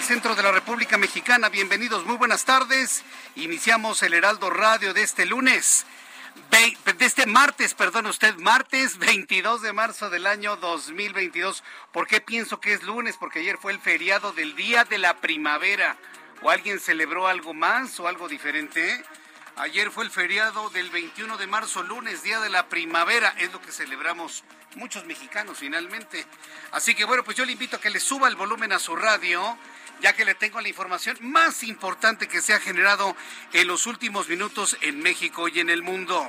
Del centro de la República Mexicana. Bienvenidos, muy buenas tardes. Iniciamos el Heraldo Radio de este lunes, de este martes, perdón usted, martes 22 de marzo del año 2022. ¿Por qué pienso que es lunes? Porque ayer fue el feriado del Día de la Primavera. ¿O alguien celebró algo más o algo diferente? Ayer fue el feriado del 21 de marzo, lunes, Día de la Primavera. Es lo que celebramos muchos mexicanos finalmente. Así que bueno, pues yo le invito a que le suba el volumen a su radio, ya que le tengo la información más importante que se ha generado en los últimos minutos en México y en el mundo.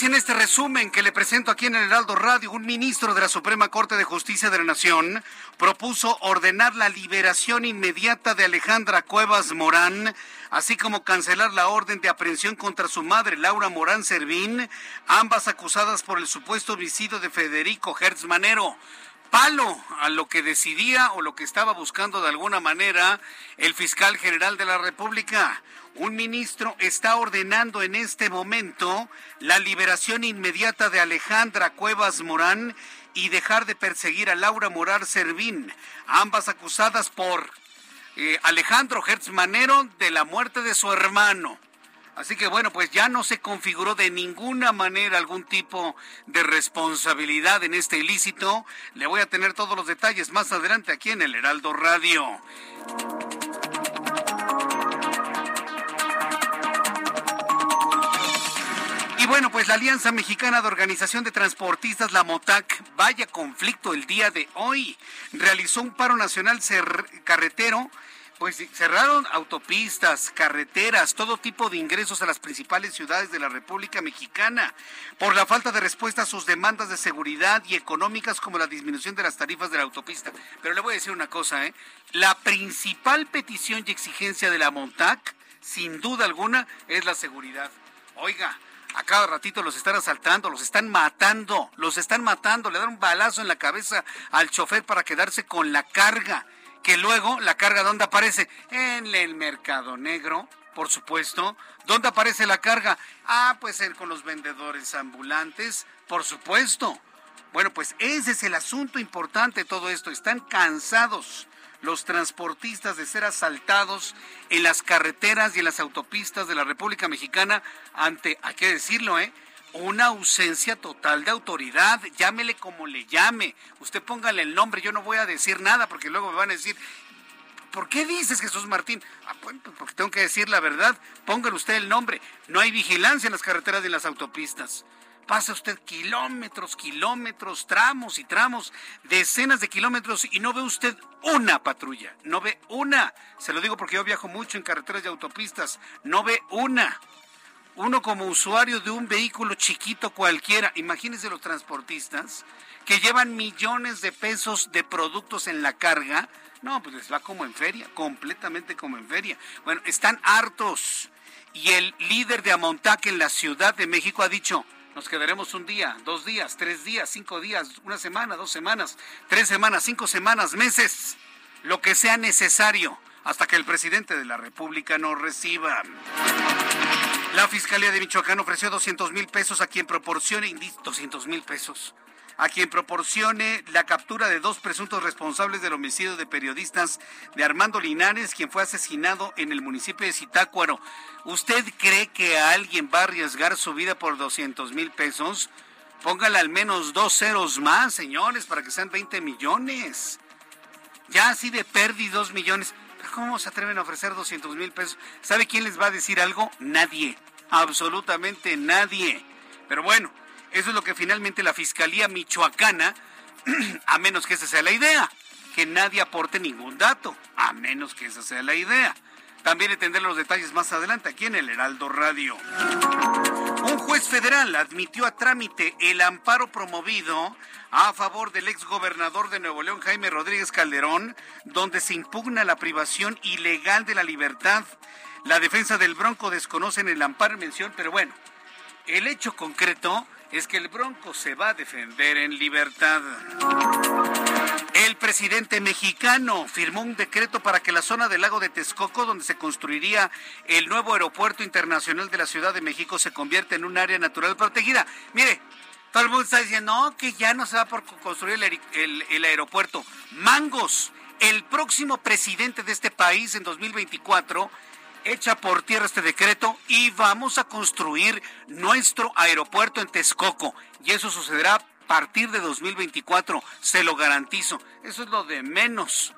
Noticia en este resumen que le presento aquí en el Heraldo Radio, un ministro de la Suprema Corte de Justicia de la Nación propuso ordenar la liberación inmediata de Alejandra Cuevas Morán, así como cancelar la orden de aprehensión contra su madre, Laura Morán Servín, ambas acusadas por el supuesto homicidio de Federico Hertz Manero palo a lo que decidía o lo que estaba buscando de alguna manera el fiscal general de la República. Un ministro está ordenando en este momento la liberación inmediata de Alejandra Cuevas Morán y dejar de perseguir a Laura Morar Servín, ambas acusadas por eh, Alejandro Hertz Manero de la muerte de su hermano. Así que bueno, pues ya no se configuró de ninguna manera algún tipo de responsabilidad en este ilícito. Le voy a tener todos los detalles más adelante aquí en el Heraldo Radio. Bueno, pues la Alianza Mexicana de Organización de Transportistas, la MOTAC, vaya conflicto el día de hoy. Realizó un paro nacional carretero pues cerraron autopistas, carreteras, todo tipo de ingresos a las principales ciudades de la República Mexicana por la falta de respuesta a sus demandas de seguridad y económicas como la disminución de las tarifas de la autopista. Pero le voy a decir una cosa, ¿eh? La principal petición y exigencia de la MONTAC, sin duda alguna, es la seguridad. Oiga, a cada ratito los están asaltando, los están matando, los están matando, le dan un balazo en la cabeza al chofer para quedarse con la carga que luego la carga ¿dónde aparece? En el mercado negro, por supuesto. ¿Dónde aparece la carga? Ah, pues con los vendedores ambulantes, por supuesto. Bueno, pues ese es el asunto importante de todo esto. Están cansados los transportistas de ser asaltados en las carreteras y en las autopistas de la República Mexicana ante, hay que decirlo, ¿eh? una ausencia total de autoridad, llámele como le llame, usted póngale el nombre, yo no voy a decir nada porque luego me van a decir, ¿por qué dices Jesús Martín? Ah, bueno, pues porque tengo que decir la verdad, póngale usted el nombre, no hay vigilancia en las carreteras y en las autopistas. Pasa usted kilómetros, kilómetros, tramos y tramos, decenas de kilómetros y no ve usted una patrulla, no ve una. Se lo digo porque yo viajo mucho en carreteras y autopistas, no ve una. Uno como usuario de un vehículo chiquito cualquiera, imagínense los transportistas que llevan millones de pesos de productos en la carga, no, pues les va como en feria, completamente como en feria. Bueno, están hartos. Y el líder de Amontac en la Ciudad de México ha dicho, nos quedaremos un día, dos días, tres días, cinco días, una semana, dos semanas, tres semanas, cinco semanas, meses, lo que sea necesario hasta que el presidente de la República nos reciba. La Fiscalía de Michoacán ofreció 200 mil pesos a quien proporcione, 200 mil pesos, a quien proporcione la captura de dos presuntos responsables del homicidio de periodistas de Armando Linares, quien fue asesinado en el municipio de Zitácuaro. ¿Usted cree que alguien va a arriesgar su vida por 200 mil pesos? Póngale al menos dos ceros más, señores, para que sean 20 millones. Ya así de pérdida dos millones. ¿Cómo se atreven a ofrecer 200 mil pesos? ¿Sabe quién les va a decir algo? Nadie. Absolutamente nadie. Pero bueno, eso es lo que finalmente la Fiscalía Michoacana, a menos que esa sea la idea, que nadie aporte ningún dato, a menos que esa sea la idea. También entender los detalles más adelante aquí en el Heraldo Radio. Un juez federal admitió a trámite el amparo promovido a favor del exgobernador de Nuevo León, Jaime Rodríguez Calderón, donde se impugna la privación ilegal de la libertad. La defensa del Bronco desconoce en el amparo en mención, pero bueno, el hecho concreto es que el Bronco se va a defender en libertad. El presidente mexicano firmó un decreto para que la zona del lago de Texcoco, donde se construiría el nuevo aeropuerto internacional de la Ciudad de México, se convierta en un área natural protegida. Mire, todo el mundo está diciendo no, que ya no se va por construir el, aeropuerto. Mangos, el próximo presidente de este país en 2024 echa por tierra este decreto y vamos a construir nuestro aeropuerto en Texcoco. Y eso sucederá a partir de 2024, se lo garantizo. Eso es lo de menos.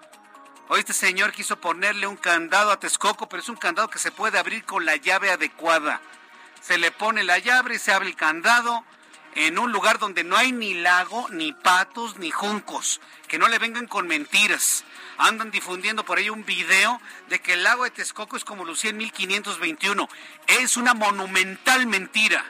Hoy este señor quiso ponerle un candado a Texcoco, pero es un candado que se puede abrir con la llave adecuada. Se le pone la llave y se abre el candado en un lugar donde no hay ni lago, ni patos, ni juncos. Que no le vengan con mentiras andan difundiendo por ahí un video de que el lago de Texcoco es como lucía en 1521. Es una monumental mentira.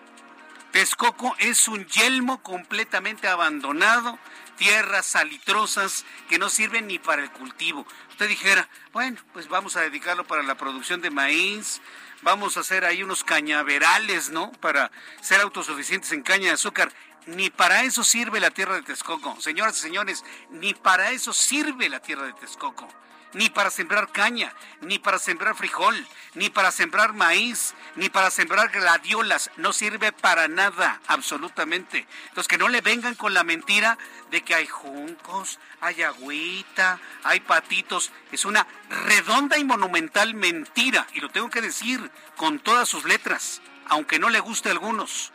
Texcoco es un yelmo completamente abandonado, tierras salitrosas que no sirven ni para el cultivo. Usted dijera, bueno, pues vamos a dedicarlo para la producción de maíz, vamos a hacer ahí unos cañaverales, ¿no? Para ser autosuficientes en caña de azúcar. Ni para eso sirve la tierra de Texcoco. Señoras y señores, ni para eso sirve la tierra de Texcoco. Ni para sembrar caña, ni para sembrar frijol, ni para sembrar maíz, ni para sembrar gladiolas. No sirve para nada, absolutamente. Entonces, que no le vengan con la mentira de que hay juncos, hay agüita, hay patitos. Es una redonda y monumental mentira. Y lo tengo que decir con todas sus letras, aunque no le guste a algunos.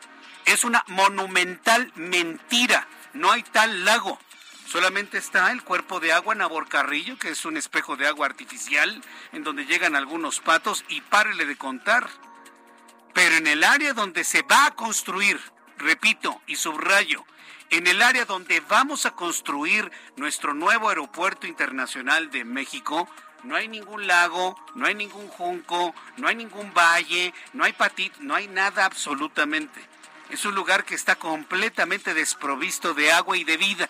Es una monumental mentira. No hay tal lago. Solamente está el cuerpo de agua Naborcarrillo, que es un espejo de agua artificial en donde llegan algunos patos y párele de contar. Pero en el área donde se va a construir, repito y subrayo, en el área donde vamos a construir nuestro nuevo aeropuerto internacional de México, no hay ningún lago, no hay ningún junco, no hay ningún valle, no hay patito, no hay nada absolutamente. Es un lugar que está completamente desprovisto de agua y de vida.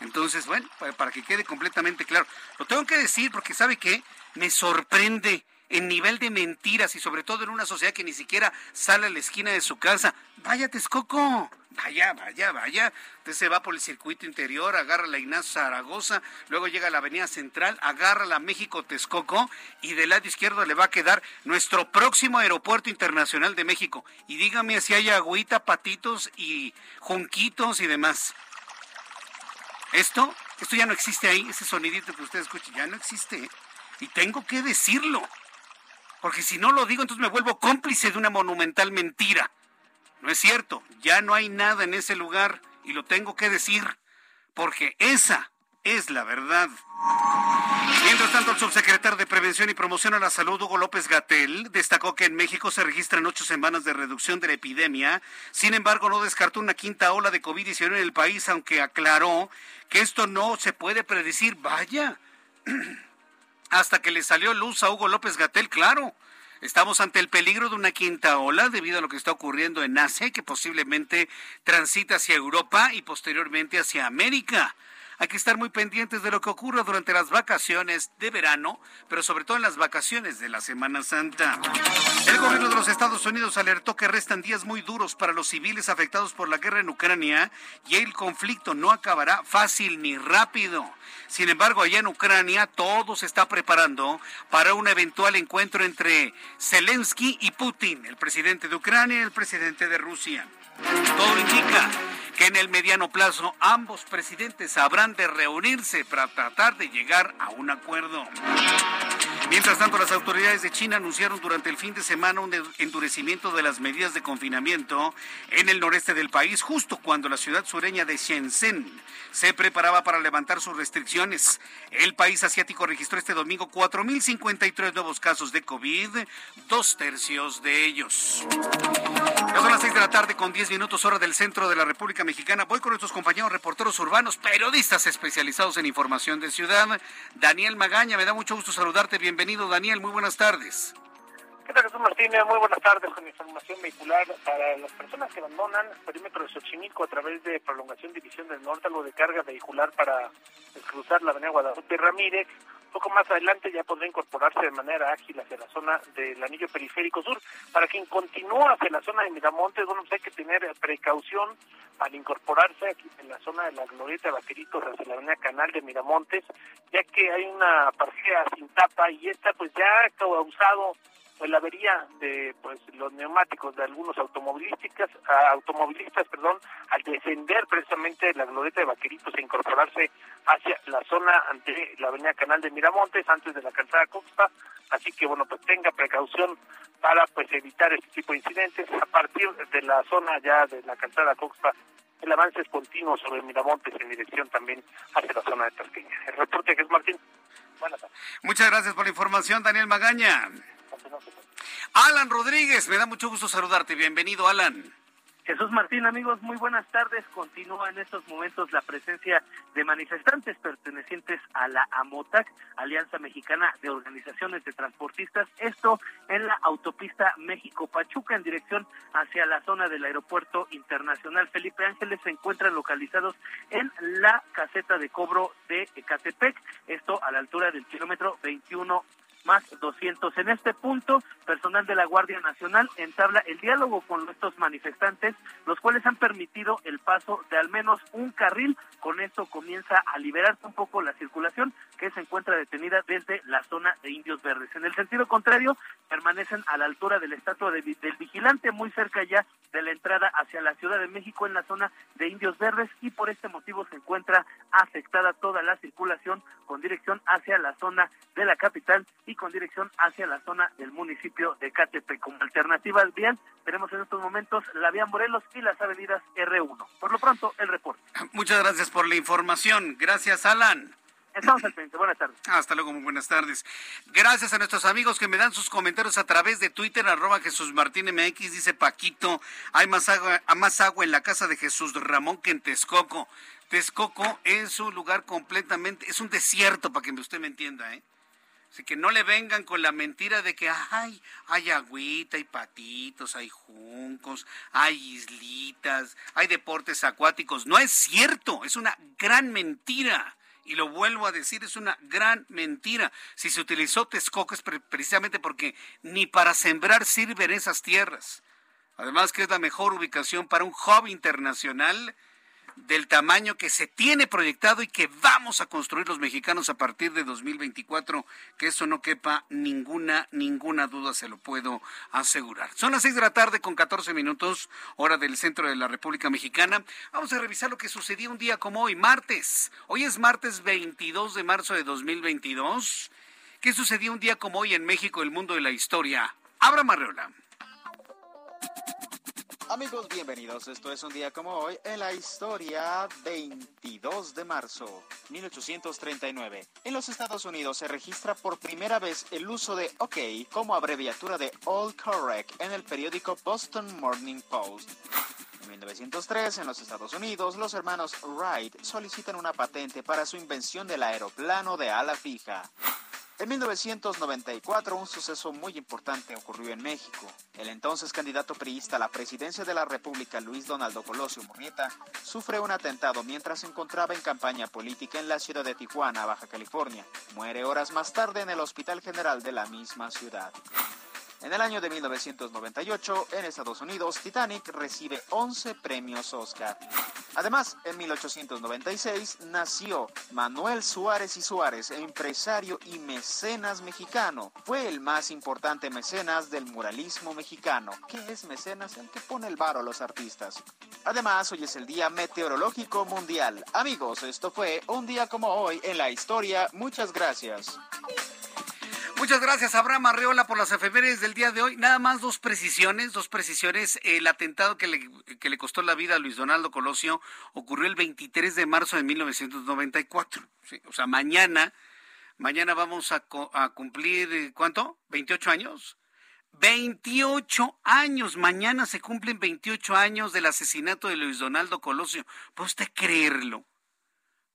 Entonces, bueno, para que quede completamente claro, lo tengo que decir porque sabe que me sorprende el nivel de mentiras y sobre todo en una sociedad que ni siquiera sale a la esquina de su casa. Vaya Texcoco, vaya, vaya, vaya. Usted se va por el circuito interior, agarra la Ignacio Zaragoza, luego llega a la Avenida Central, agarra la México Texcoco y del lado izquierdo le va a quedar nuestro próximo aeropuerto internacional de México. Y dígame si hay agüita, patitos y junquitos y demás. Esto, esto ya no existe ahí, ese sonidito que usted escucha, ya no existe. Y tengo que decirlo. Porque si no lo digo, entonces me vuelvo cómplice de una monumental mentira. No es cierto, ya no hay nada en ese lugar y lo tengo que decir. Porque esa, es la verdad. Mientras tanto, el subsecretario de Prevención y Promoción a la Salud, Hugo López Gatel, destacó que en México se registran ocho semanas de reducción de la epidemia. Sin embargo, no descartó una quinta ola de COVID-19 en el país, aunque aclaró que esto no se puede predecir. Vaya, hasta que le salió luz a Hugo López Gatel, claro. Estamos ante el peligro de una quinta ola debido a lo que está ocurriendo en Asia, que posiblemente transita hacia Europa y posteriormente hacia América. Hay que estar muy pendientes de lo que ocurra durante las vacaciones de verano, pero sobre todo en las vacaciones de la Semana Santa. El gobierno de los Estados Unidos alertó que restan días muy duros para los civiles afectados por la guerra en Ucrania y el conflicto no acabará fácil ni rápido. Sin embargo, allá en Ucrania todo se está preparando para un eventual encuentro entre Zelensky y Putin, el presidente de Ucrania y el presidente de Rusia. Todo indica que en el mediano plazo ambos presidentes habrán de reunirse para tratar de llegar a un acuerdo. Mientras tanto, las autoridades de China anunciaron durante el fin de semana un endurecimiento de las medidas de confinamiento en el noreste del país, justo cuando la ciudad sureña de Shenzhen se preparaba para levantar sus restricciones. El país asiático registró este domingo 4.053 nuevos casos de COVID, dos tercios de ellos. Ya son las 6 de la tarde con 10 minutos hora del centro de la República Mexicana. Voy con nuestros compañeros reporteros urbanos, periodistas especializados en información de ciudad. Daniel Magaña, me da mucho gusto saludarte. Bienvenido, Daniel. Muy buenas tardes. ¿Qué tal, Jesús Martínez? Muy buenas tardes con información vehicular para las personas que abandonan el perímetro de Xochimilco a través de prolongación División del Norte, algo de carga vehicular para cruzar la avenida Guadalupe Ramírez. Poco más adelante ya podrá incorporarse de manera ágil hacia la zona del anillo periférico sur. Para quien continúa hacia la zona de Miramontes, bueno, pues hay que tener precaución al incorporarse aquí en la zona de la glorieta de Vaqueritos hacia la avenida Canal de Miramontes, ya que hay una parcela sin tapa y esta pues ya ha causado pues la avería de pues los neumáticos de algunos automovilísticas automovilistas perdón al descender precisamente la glorieta de Vaqueritos e incorporarse hacia la zona ante la avenida Canal de Miramontes antes de la calzada Coxpa así que bueno pues tenga precaución para pues evitar este tipo de incidentes a partir de la zona ya de la calzada Coxpa el avance es continuo sobre Miramontes en dirección también hacia la zona de Tasqueña. El reporte que es Martín. Buenas tardes. Muchas gracias por la información, Daniel Magaña. Alan Rodríguez, me da mucho gusto saludarte. Bienvenido, Alan. Jesús Martín, amigos, muy buenas tardes. Continúa en estos momentos la presencia de manifestantes pertenecientes a la AMOTAC, Alianza Mexicana de Organizaciones de Transportistas, esto en la autopista México-Pachuca en dirección hacia la zona del Aeropuerto Internacional Felipe Ángeles. Se encuentran localizados en la caseta de cobro de Ecatepec, esto a la altura del kilómetro 21 más 200. En este punto, personal de la Guardia Nacional entabla el diálogo con estos manifestantes, los cuales han permitido el paso de al menos un carril. Con esto comienza a liberarse un poco la circulación que se encuentra detenida desde la zona de Indios Verdes. En el sentido contrario, permanecen a la altura del estatua del vigilante, muy cerca ya de la entrada hacia la Ciudad de México en la zona de Indios Verdes y por este motivo se encuentra afectada toda la circulación con dirección hacia la zona de la capital y con dirección hacia la zona del municipio de Catepec. Como alternativa al vial, tenemos en estos momentos la vía Morelos y las avenidas R1. Por lo pronto, el reporte. Muchas gracias por la información. Gracias, Alan. Estamos al frente. Buenas tardes. Hasta luego, muy buenas tardes. Gracias a nuestros amigos que me dan sus comentarios a través de Twitter, arroba Jesús Martín MX, dice Paquito, hay más agua, más agua en la casa de Jesús Ramón que en Texcoco. Texcoco es un lugar completamente, es un desierto, para que usted me entienda, ¿eh? Así que no le vengan con la mentira de que ay, hay agüita, hay patitos, hay juncos, hay islitas, hay deportes acuáticos. No es cierto, es una gran mentira. Y lo vuelvo a decir, es una gran mentira. Si se utilizó Texcoco es precisamente porque ni para sembrar sirven esas tierras. Además que es la mejor ubicación para un hub internacional del tamaño que se tiene proyectado y que vamos a construir los mexicanos a partir de 2024, que eso no quepa ninguna, ninguna duda, se lo puedo asegurar. Son las seis de la tarde con 14 minutos, hora del centro de la República Mexicana. Vamos a revisar lo que sucedió un día como hoy, martes. Hoy es martes 22 de marzo de 2022. ¿Qué sucedió un día como hoy en México, el mundo de la historia? Abra Marreola. Amigos, bienvenidos. Esto es un día como hoy en la historia 22 de marzo 1839. En los Estados Unidos se registra por primera vez el uso de OK como abreviatura de All Correct en el periódico Boston Morning Post. En 1903, en los Estados Unidos, los hermanos Wright solicitan una patente para su invención del aeroplano de ala fija. En 1994, un suceso muy importante ocurrió en México. El entonces candidato priista a la presidencia de la República, Luis Donaldo Colosio Murrieta, sufre un atentado mientras se encontraba en campaña política en la ciudad de Tijuana, Baja California. Muere horas más tarde en el Hospital General de la misma ciudad. En el año de 1998, en Estados Unidos, Titanic recibe 11 premios Oscar. Además, en 1896 nació Manuel Suárez y Suárez, empresario y mecenas mexicano. Fue el más importante mecenas del muralismo mexicano. ¿Qué es mecenas? El que pone el varo a los artistas. Además, hoy es el Día Meteorológico Mundial. Amigos, esto fue un día como hoy en la historia. Muchas gracias. Muchas gracias, Abraham Arreola, por las efemérides del día de hoy. Nada más dos precisiones, dos precisiones. El atentado que le, que le costó la vida a Luis Donaldo Colosio ocurrió el 23 de marzo de 1994. o sea, mañana, mañana vamos a, a cumplir, eh, ¿cuánto? ¿28 años? 28 años. Mañana se cumplen 28 años del asesinato de Luis Donaldo Colosio. ¿Puede usted creerlo?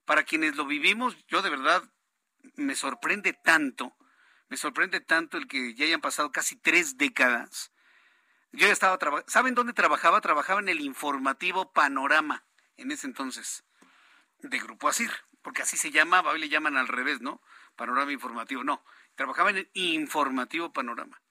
Para quienes lo vivimos, yo de verdad me sorprende tanto me sorprende tanto el que ya hayan pasado casi tres décadas. Yo ya estaba trabajando. ¿Saben dónde trabajaba? Trabajaba en el informativo Panorama, en ese entonces, de Grupo Asir, porque así se llamaba, hoy le llaman al revés, ¿no? Panorama informativo, no. Trabajaba en el informativo Panorama.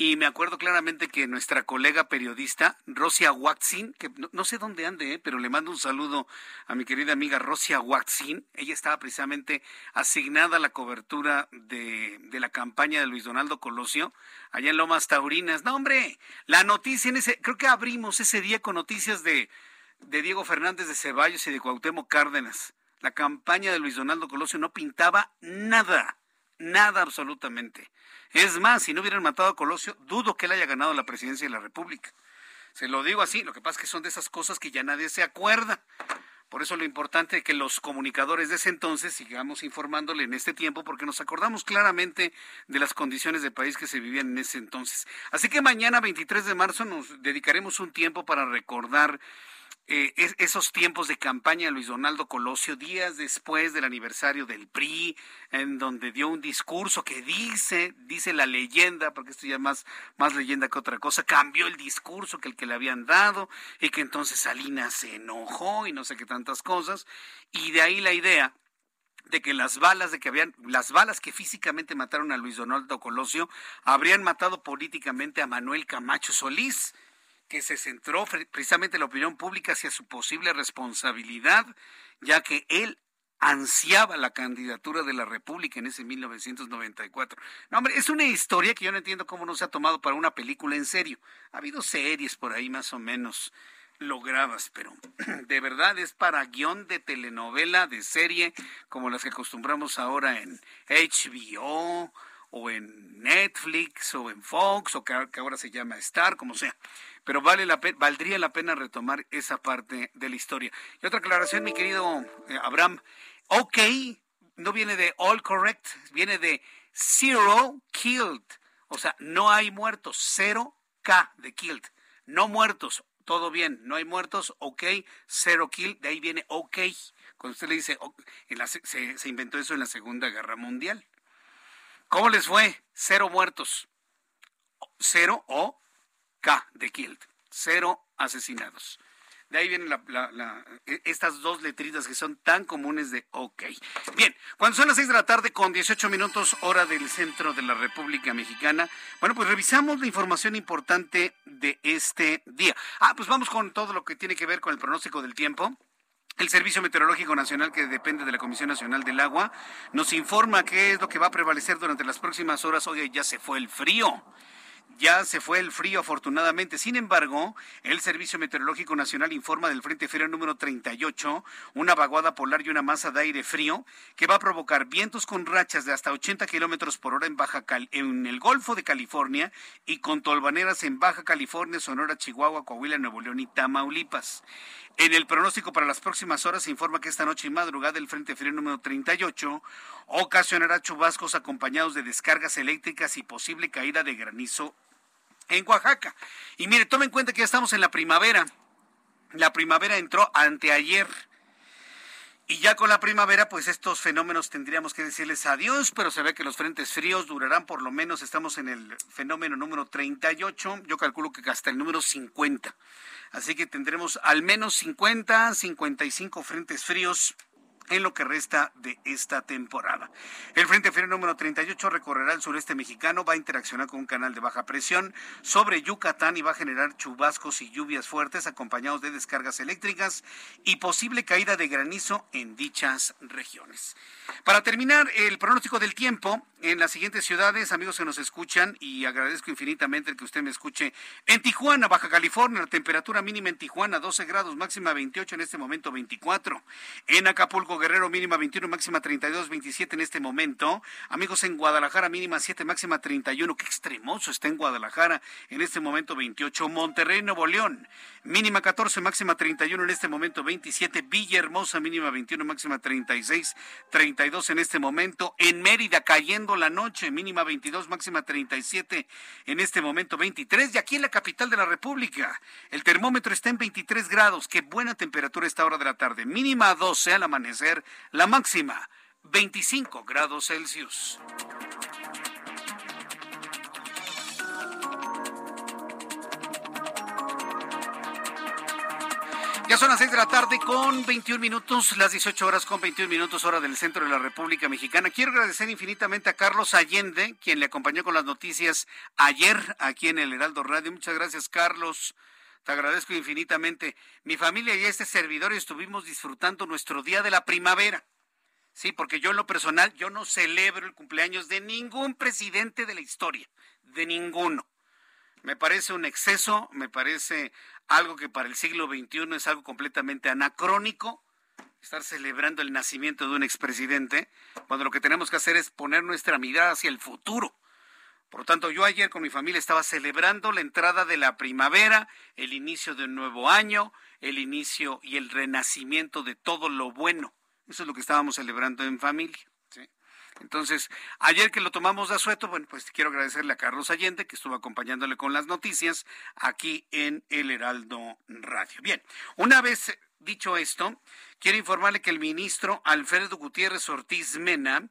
Y me acuerdo claramente que nuestra colega periodista, Rosia Waxin, que no, sé dónde ande, eh, pero le mando un saludo a mi querida amiga Rosia Waxin. Ella estaba precisamente asignada a la cobertura de, de, la campaña de Luis Donaldo Colosio, allá en Lomas Taurinas. No, hombre, la noticia en ese, creo que abrimos ese día con noticias de, de Diego Fernández de Ceballos y de Cuauhtémoc Cárdenas. La campaña de Luis Donaldo Colosio no pintaba nada, nada absolutamente. Es más, si no hubieran matado a Colosio, dudo que él haya ganado la presidencia de la República. Se lo digo así, lo que pasa es que son de esas cosas que ya nadie se acuerda. Por eso lo importante es que los comunicadores de ese entonces sigamos informándole en este tiempo, porque nos acordamos claramente de las condiciones de país que se vivían en ese entonces. Así que mañana, 23 de marzo, nos dedicaremos un tiempo para recordar eh, esos tiempos de campaña Luis Donaldo Colosio, días después del aniversario del PRI, en donde dio un discurso que dice, dice la leyenda, porque esto ya es más, más leyenda que otra cosa, cambió el discurso que el que le habían dado, y que entonces Salinas se enojó y no sé qué tantas cosas, y de ahí la idea de que las balas de que habían las balas que físicamente mataron a Luis Donaldo Colosio habrían matado políticamente a Manuel Camacho Solís que se centró precisamente la opinión pública hacia su posible responsabilidad, ya que él ansiaba la candidatura de la República en ese 1994. No, hombre, es una historia que yo no entiendo cómo no se ha tomado para una película en serio. Ha habido series por ahí más o menos logradas, pero de verdad es para guion de telenovela, de serie, como las que acostumbramos ahora en HBO o en Netflix o en Fox o que ahora se llama Star, como sea pero vale la valdría la pena retomar esa parte de la historia. Y otra aclaración, mi querido eh, Abraham, ok, no viene de all correct, viene de zero killed, o sea, no hay muertos, cero K de killed, no muertos, todo bien, no hay muertos, ok, cero killed, de ahí viene ok. Cuando usted le dice, se, se inventó eso en la Segunda Guerra Mundial. ¿Cómo les fue? Cero muertos. Cero o K de Killed, cero asesinados. De ahí vienen e, estas dos letritas que son tan comunes de OK. Bien, cuando son las seis de la tarde con 18 minutos hora del centro de la República Mexicana, bueno, pues revisamos la información importante de este día. Ah, pues vamos con todo lo que tiene que ver con el pronóstico del tiempo. El Servicio Meteorológico Nacional, que depende de la Comisión Nacional del Agua, nos informa qué es lo que va a prevalecer durante las próximas horas. Oye, ya se fue el frío ya se fue el frío afortunadamente. Sin embargo, el Servicio Meteorológico Nacional informa del Frente Frío número 38, una vaguada polar y una masa de aire frío que va a provocar vientos con rachas de hasta 80 kilómetros por hora en, Baja en el Golfo de California y con tolvaneras en Baja California, Sonora, Chihuahua, Coahuila, Nuevo León y Tamaulipas. En el pronóstico para las próximas horas se informa que esta noche y madrugada el Frente Frío número 38 ocasionará chubascos acompañados de descargas eléctricas y posible caída de granizo en Oaxaca. Y mire, tome en cuenta que ya estamos en la primavera. La primavera entró anteayer. Y ya con la primavera, pues estos fenómenos tendríamos que decirles adiós, pero se ve que los frentes fríos durarán por lo menos, estamos en el fenómeno número 38, yo calculo que hasta el número 50. Así que tendremos al menos 50, 55 frentes fríos en lo que resta de esta temporada. El Frente Frío número 38 recorrerá el sureste mexicano, va a interaccionar con un canal de baja presión sobre Yucatán y va a generar chubascos y lluvias fuertes acompañados de descargas eléctricas y posible caída de granizo en dichas regiones. Para terminar, el pronóstico del tiempo en las siguientes ciudades, amigos que nos escuchan, y agradezco infinitamente que usted me escuche. En Tijuana, Baja California, la temperatura mínima en Tijuana 12 grados, máxima 28, en este momento 24. En Acapulco, Guerrero, mínima 21, máxima 32, 27 en este momento. Amigos en Guadalajara, mínima 7, máxima 31. Qué extremoso está en Guadalajara, en este momento 28. Monterrey, Nuevo León, mínima 14, máxima 31, en este momento 27. Villahermosa, mínima 21, máxima 36, 30 en este momento. En Mérida cayendo la noche, mínima 22, máxima 37, en este momento 23. Y aquí en la capital de la República, el termómetro está en 23 grados. Qué buena temperatura esta hora de la tarde. Mínima 12 al amanecer, la máxima 25 grados Celsius. Ya son las seis de la tarde con 21 minutos, las 18 horas con 21 minutos hora del centro de la República Mexicana. Quiero agradecer infinitamente a Carlos Allende, quien le acompañó con las noticias ayer aquí en el Heraldo Radio. Muchas gracias, Carlos. Te agradezco infinitamente. Mi familia y este servidor estuvimos disfrutando nuestro día de la primavera. Sí, porque yo en lo personal, yo no celebro el cumpleaños de ningún presidente de la historia, de ninguno. Me parece un exceso, me parece algo que para el siglo XXI es algo completamente anacrónico, estar celebrando el nacimiento de un expresidente, cuando lo que tenemos que hacer es poner nuestra mirada hacia el futuro. Por lo tanto, yo ayer con mi familia estaba celebrando la entrada de la primavera, el inicio de un nuevo año, el inicio y el renacimiento de todo lo bueno. Eso es lo que estábamos celebrando en familia. Entonces, ayer que lo tomamos de asueto, bueno, pues quiero agradecerle a Carlos Allende, que estuvo acompañándole con las noticias aquí en el Heraldo Radio. Bien, una vez dicho esto, quiero informarle que el ministro Alfredo Gutiérrez Ortiz Mena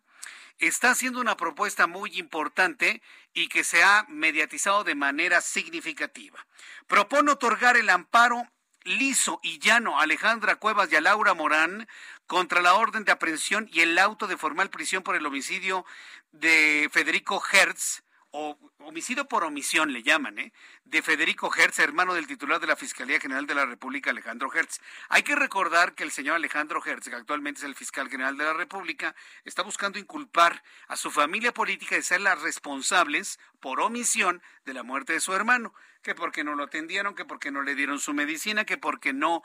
está haciendo una propuesta muy importante y que se ha mediatizado de manera significativa. Propone otorgar el amparo liso y llano a Alejandra Cuevas y a Laura Morán contra la orden de aprehensión y el auto de formal prisión por el homicidio de Federico Hertz, o homicidio por omisión le llaman, ¿eh? de Federico Hertz, hermano del titular de la Fiscalía General de la República, Alejandro Hertz. Hay que recordar que el señor Alejandro Hertz, que actualmente es el fiscal general de la República, está buscando inculpar a su familia política de ser las responsables por omisión de la muerte de su hermano, que porque no lo atendieron, que porque no le dieron su medicina, que porque no,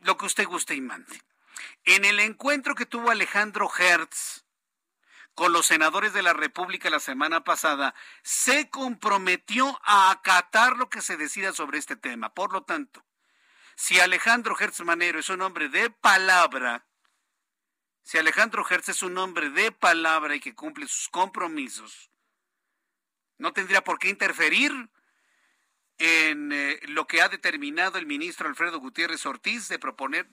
lo que usted guste y mande. En el encuentro que tuvo Alejandro Hertz con los senadores de la República la semana pasada, se comprometió a acatar lo que se decida sobre este tema. Por lo tanto, si Alejandro Hertz Manero es un hombre de palabra, si Alejandro Hertz es un hombre de palabra y que cumple sus compromisos, no tendría por qué interferir en eh, lo que ha determinado el ministro Alfredo Gutiérrez Ortiz de proponer,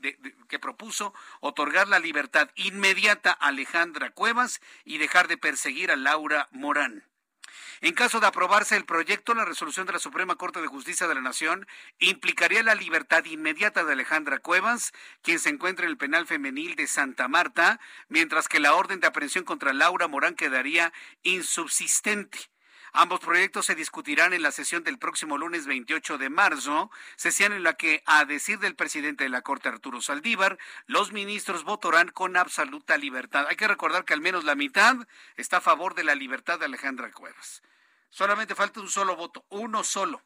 que propuso otorgar la libertad inmediata a Alejandra Cuevas y dejar de perseguir a Laura Morán. En caso de aprobarse el proyecto, la resolución de la Suprema Corte de Justicia de la Nación implicaría la libertad inmediata de Alejandra Cuevas, quien se encuentra en el penal femenil de Santa Marta, mientras que la orden de aprehensión contra Laura Morán quedaría insubsistente. Ambos proyectos se discutirán en la sesión del próximo lunes 28 de marzo, sesión en la que, a decir del presidente de la Corte Arturo Saldívar, los ministros votarán con absoluta libertad. Hay que recordar que al menos la mitad está a favor de la libertad de Alejandra Cuevas. Solamente falta un solo voto, uno solo,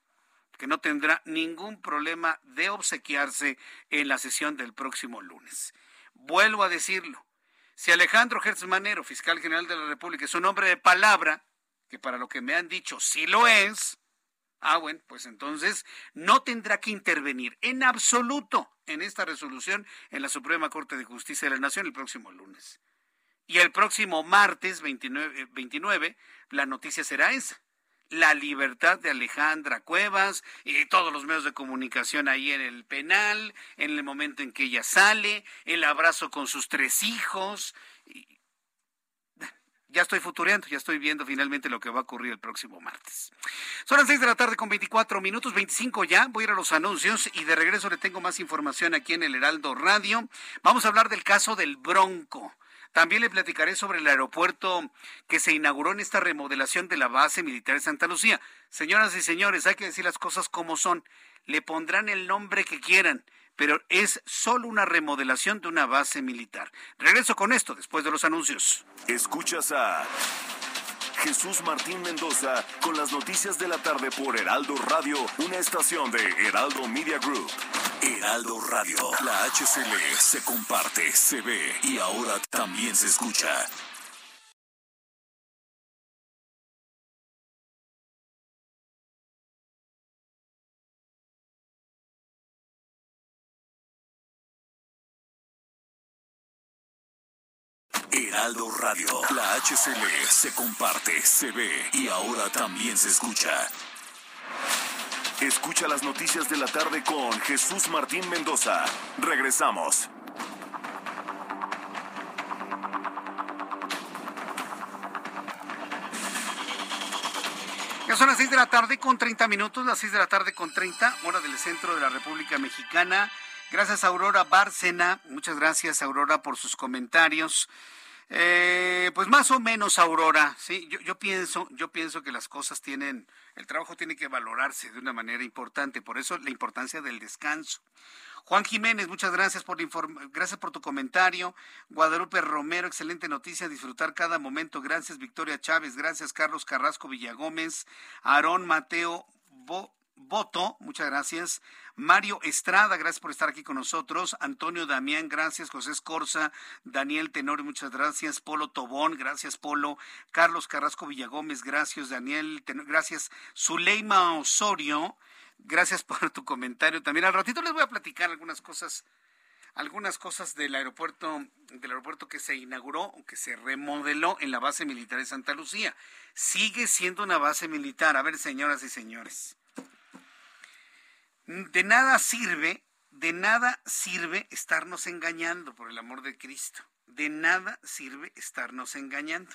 que no tendrá ningún problema de obsequiarse en la sesión del próximo lunes. Vuelvo a decirlo. Si Alejandro Gertz Manero, fiscal general de la República, es un hombre de palabra, que para lo que me han dicho sí lo es, ah, bueno, pues entonces no tendrá que intervenir en absoluto en esta resolución en la Suprema Corte de Justicia de la Nación el próximo lunes. Y el próximo martes 29, 29 la noticia será esa la libertad de Alejandra Cuevas y todos los medios de comunicación ahí en el penal, en el momento en que ella sale, el abrazo con sus tres hijos. Ya estoy futureando, ya estoy viendo finalmente lo que va a ocurrir el próximo martes. Son las seis de la tarde con 24 minutos, 25 ya. Voy a ir a los anuncios y de regreso le tengo más información aquí en el Heraldo Radio. Vamos a hablar del caso del Bronco. También le platicaré sobre el aeropuerto que se inauguró en esta remodelación de la base militar de Santa Lucía. Señoras y señores, hay que decir las cosas como son. Le pondrán el nombre que quieran, pero es solo una remodelación de una base militar. Regreso con esto después de los anuncios. Escuchas a Jesús Martín Mendoza con las noticias de la tarde por Heraldo Radio, una estación de Heraldo Media Group. Heraldo Radio, la HCL se comparte, se ve y ahora también se escucha. Radio. La HCL se comparte, se ve y ahora también se escucha. Escucha las noticias de la tarde con Jesús Martín Mendoza. Regresamos. Ya son las 6 de la tarde con 30 minutos, las 6 de la tarde con 30, hora del centro de la República Mexicana. Gracias Aurora Bárcena, muchas gracias Aurora por sus comentarios. Eh, pues más o menos, Aurora, sí, yo, pienso, yo pienso que las cosas tienen, el trabajo tiene que valorarse de una manera importante, por eso la importancia del descanso. Juan Jiménez, muchas gracias por gracias por tu comentario. Guadalupe Romero, excelente noticia, disfrutar cada momento. Gracias Victoria Chávez, gracias Carlos Carrasco Villagómez, Aarón Mateo Bo Voto, muchas gracias. Mario Estrada, gracias por estar aquí con nosotros. Antonio Damián, gracias. José Escorza, Daniel Tenor, muchas gracias. Polo Tobón, gracias Polo. Carlos Carrasco Villagómez, gracias. Daniel gracias. Zuleima Osorio, gracias por tu comentario. También al ratito les voy a platicar algunas cosas algunas cosas del aeropuerto del aeropuerto que se inauguró o que se remodeló en la base militar de Santa Lucía. Sigue siendo una base militar. A ver, señoras y señores. De nada sirve, de nada sirve estarnos engañando, por el amor de Cristo. De nada sirve estarnos engañando.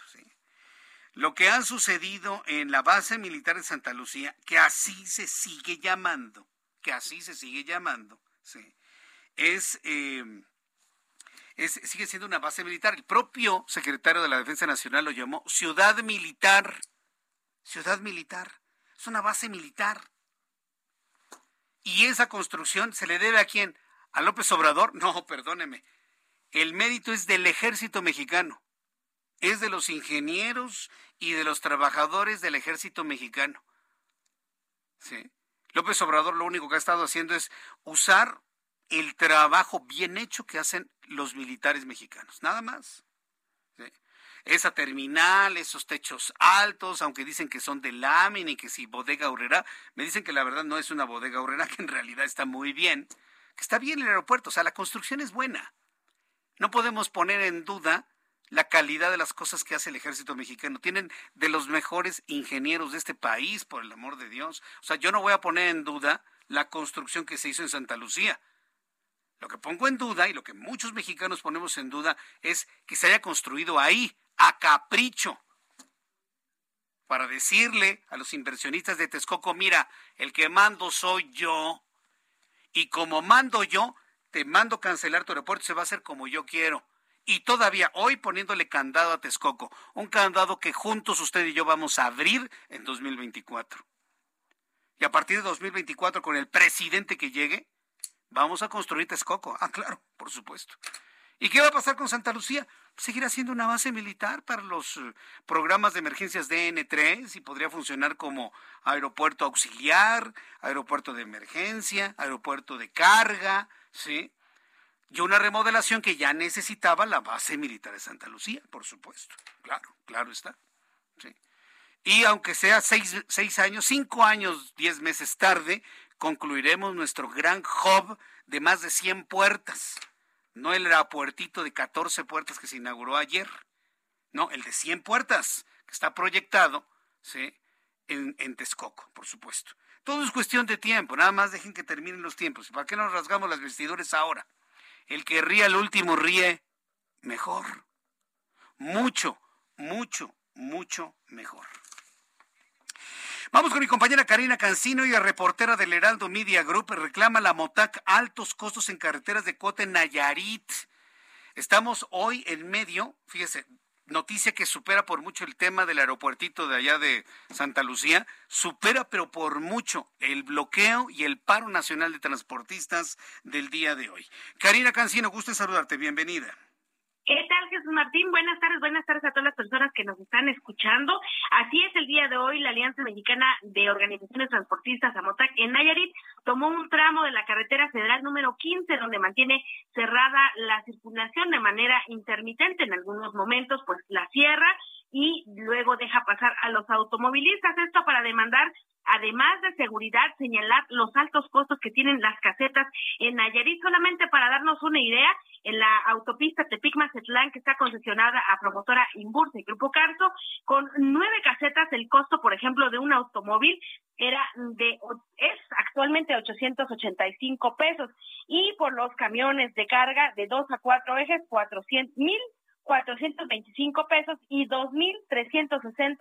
Lo que ha sucedido en la base militar de Santa Lucía, que así se sigue llamando, que así se sigue llamando, es, eh, es, sigue siendo una base militar. El propio secretario de la Defensa Nacional lo llamó ciudad militar. Ciudad militar. Es una base militar. ¿Y esa construcción se le debe a quién? ¿A López Obrador? No, perdóneme. El mérito es del ejército mexicano. Es de los ingenieros y de los trabajadores del ejército mexicano. ¿Sí? López Obrador lo único que ha estado haciendo es usar el trabajo bien hecho que hacen los militares mexicanos. Nada más. Esa terminal, esos techos altos, aunque dicen que son de lámina y que si bodega horrera, me dicen que la verdad no es una bodega horrera, que en realidad está muy bien, que está bien el aeropuerto, o sea, la construcción es buena. No podemos poner en duda la calidad de las cosas que hace el ejército mexicano. Tienen de los mejores ingenieros de este país, por el amor de Dios. O sea, yo no voy a poner en duda la construcción que se hizo en Santa Lucía. Lo que pongo en duda y lo que muchos mexicanos ponemos en duda es que se haya construido ahí, a capricho para decirle a los inversionistas de Texcoco, mira, el que mando soy yo, y como mando yo, te mando cancelar tu aeropuerto, se va a hacer como yo quiero. Y todavía hoy poniéndole candado a Texcoco, un candado que juntos usted y yo vamos a abrir en 2024. Y a partir de 2024, con el presidente que llegue, vamos a construir Texcoco. Ah, claro, por supuesto. ¿Y qué va a pasar con Santa Lucía? seguirá siendo una base militar para los eh, programas de emergencias DN3 y podría funcionar como aeropuerto auxiliar, aeropuerto de emergencia, aeropuerto de carga, ¿sí? Y una remodelación que ya necesitaba la base militar de Santa Lucía, por supuesto. Claro, claro está. ¿sí? Y aunque sea seis, seis años, cinco años, diez meses tarde, concluiremos nuestro gran hub de más de 100 puertas no el aeropuertito de 14 puertas que se inauguró ayer, no, el de 100 puertas que está proyectado ¿sí? en, en Texcoco, por supuesto. Todo es cuestión de tiempo, nada más dejen que terminen los tiempos. ¿Para qué nos rasgamos las vestiduras ahora? El que ríe al último ríe mejor. Mucho, mucho, mucho mejor. Vamos con mi compañera Karina Cancino y reportera del Heraldo Media Group. Reclama la MOTAC altos costos en carreteras de Cote Nayarit. Estamos hoy en medio, fíjese, noticia que supera por mucho el tema del aeropuertito de allá de Santa Lucía, supera pero por mucho el bloqueo y el paro nacional de transportistas del día de hoy. Karina Cancino, gusto en saludarte, bienvenida. ¿Qué tal, Martín? Buenas tardes, buenas tardes a todas las personas que nos están escuchando. Así es, el día de hoy la Alianza Mexicana de Organizaciones Transportistas, AMOTAC, en Nayarit, tomó un tramo de la carretera federal número 15, donde mantiene cerrada la circulación de manera intermitente. En algunos momentos, pues la cierra y luego deja pasar a los automovilistas. Esto para demandar además de seguridad, señalar los altos costos que tienen las casetas en Nayarit. Solamente para darnos una idea, en la autopista Tepic-Mazatlán, que está concesionada a promotora Inbursa y Grupo Carso, con nueve casetas, el costo, por ejemplo, de un automóvil era de, es actualmente 885 pesos. Y por los camiones de carga de dos a cuatro ejes, 400 mil 425 pesos y 2.360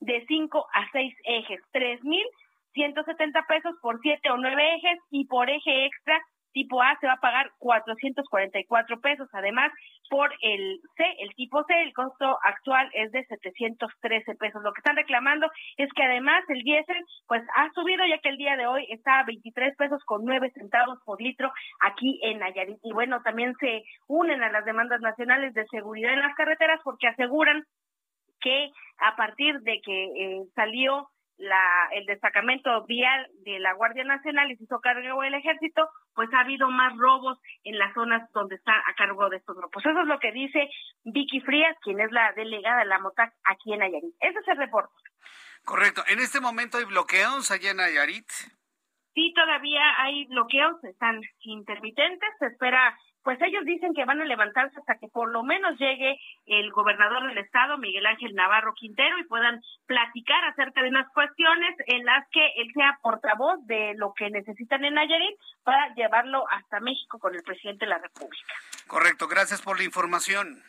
de 5 a 6 ejes, 3.170 pesos por 7 o 9 ejes y por eje extra tipo A se va a pagar 444 pesos. Además, por el C, el tipo C, el costo actual es de 713 pesos. Lo que están reclamando es que además el diésel pues ha subido ya que el día de hoy está a 23 pesos con 9 centavos por litro aquí en Nayarit. Y bueno, también se unen a las demandas nacionales de seguridad en las carreteras porque aseguran que a partir de que eh, salió la, el destacamento vial de la Guardia Nacional y se hizo cargo el ejército, pues ha habido más robos en las zonas donde está a cargo de estos grupos. Eso es lo que dice Vicky Frías, quien es la delegada de la MOTAC aquí en Nayarit. Ese es el reporte. Correcto. ¿En este momento hay bloqueos allá en Nayarit? Sí, todavía hay bloqueos, están intermitentes, se espera pues ellos dicen que van a levantarse hasta que por lo menos llegue el gobernador del estado, Miguel Ángel Navarro Quintero, y puedan platicar acerca de unas cuestiones en las que él sea portavoz de lo que necesitan en Nayarit para llevarlo hasta México con el presidente de la República. Correcto, gracias por la información.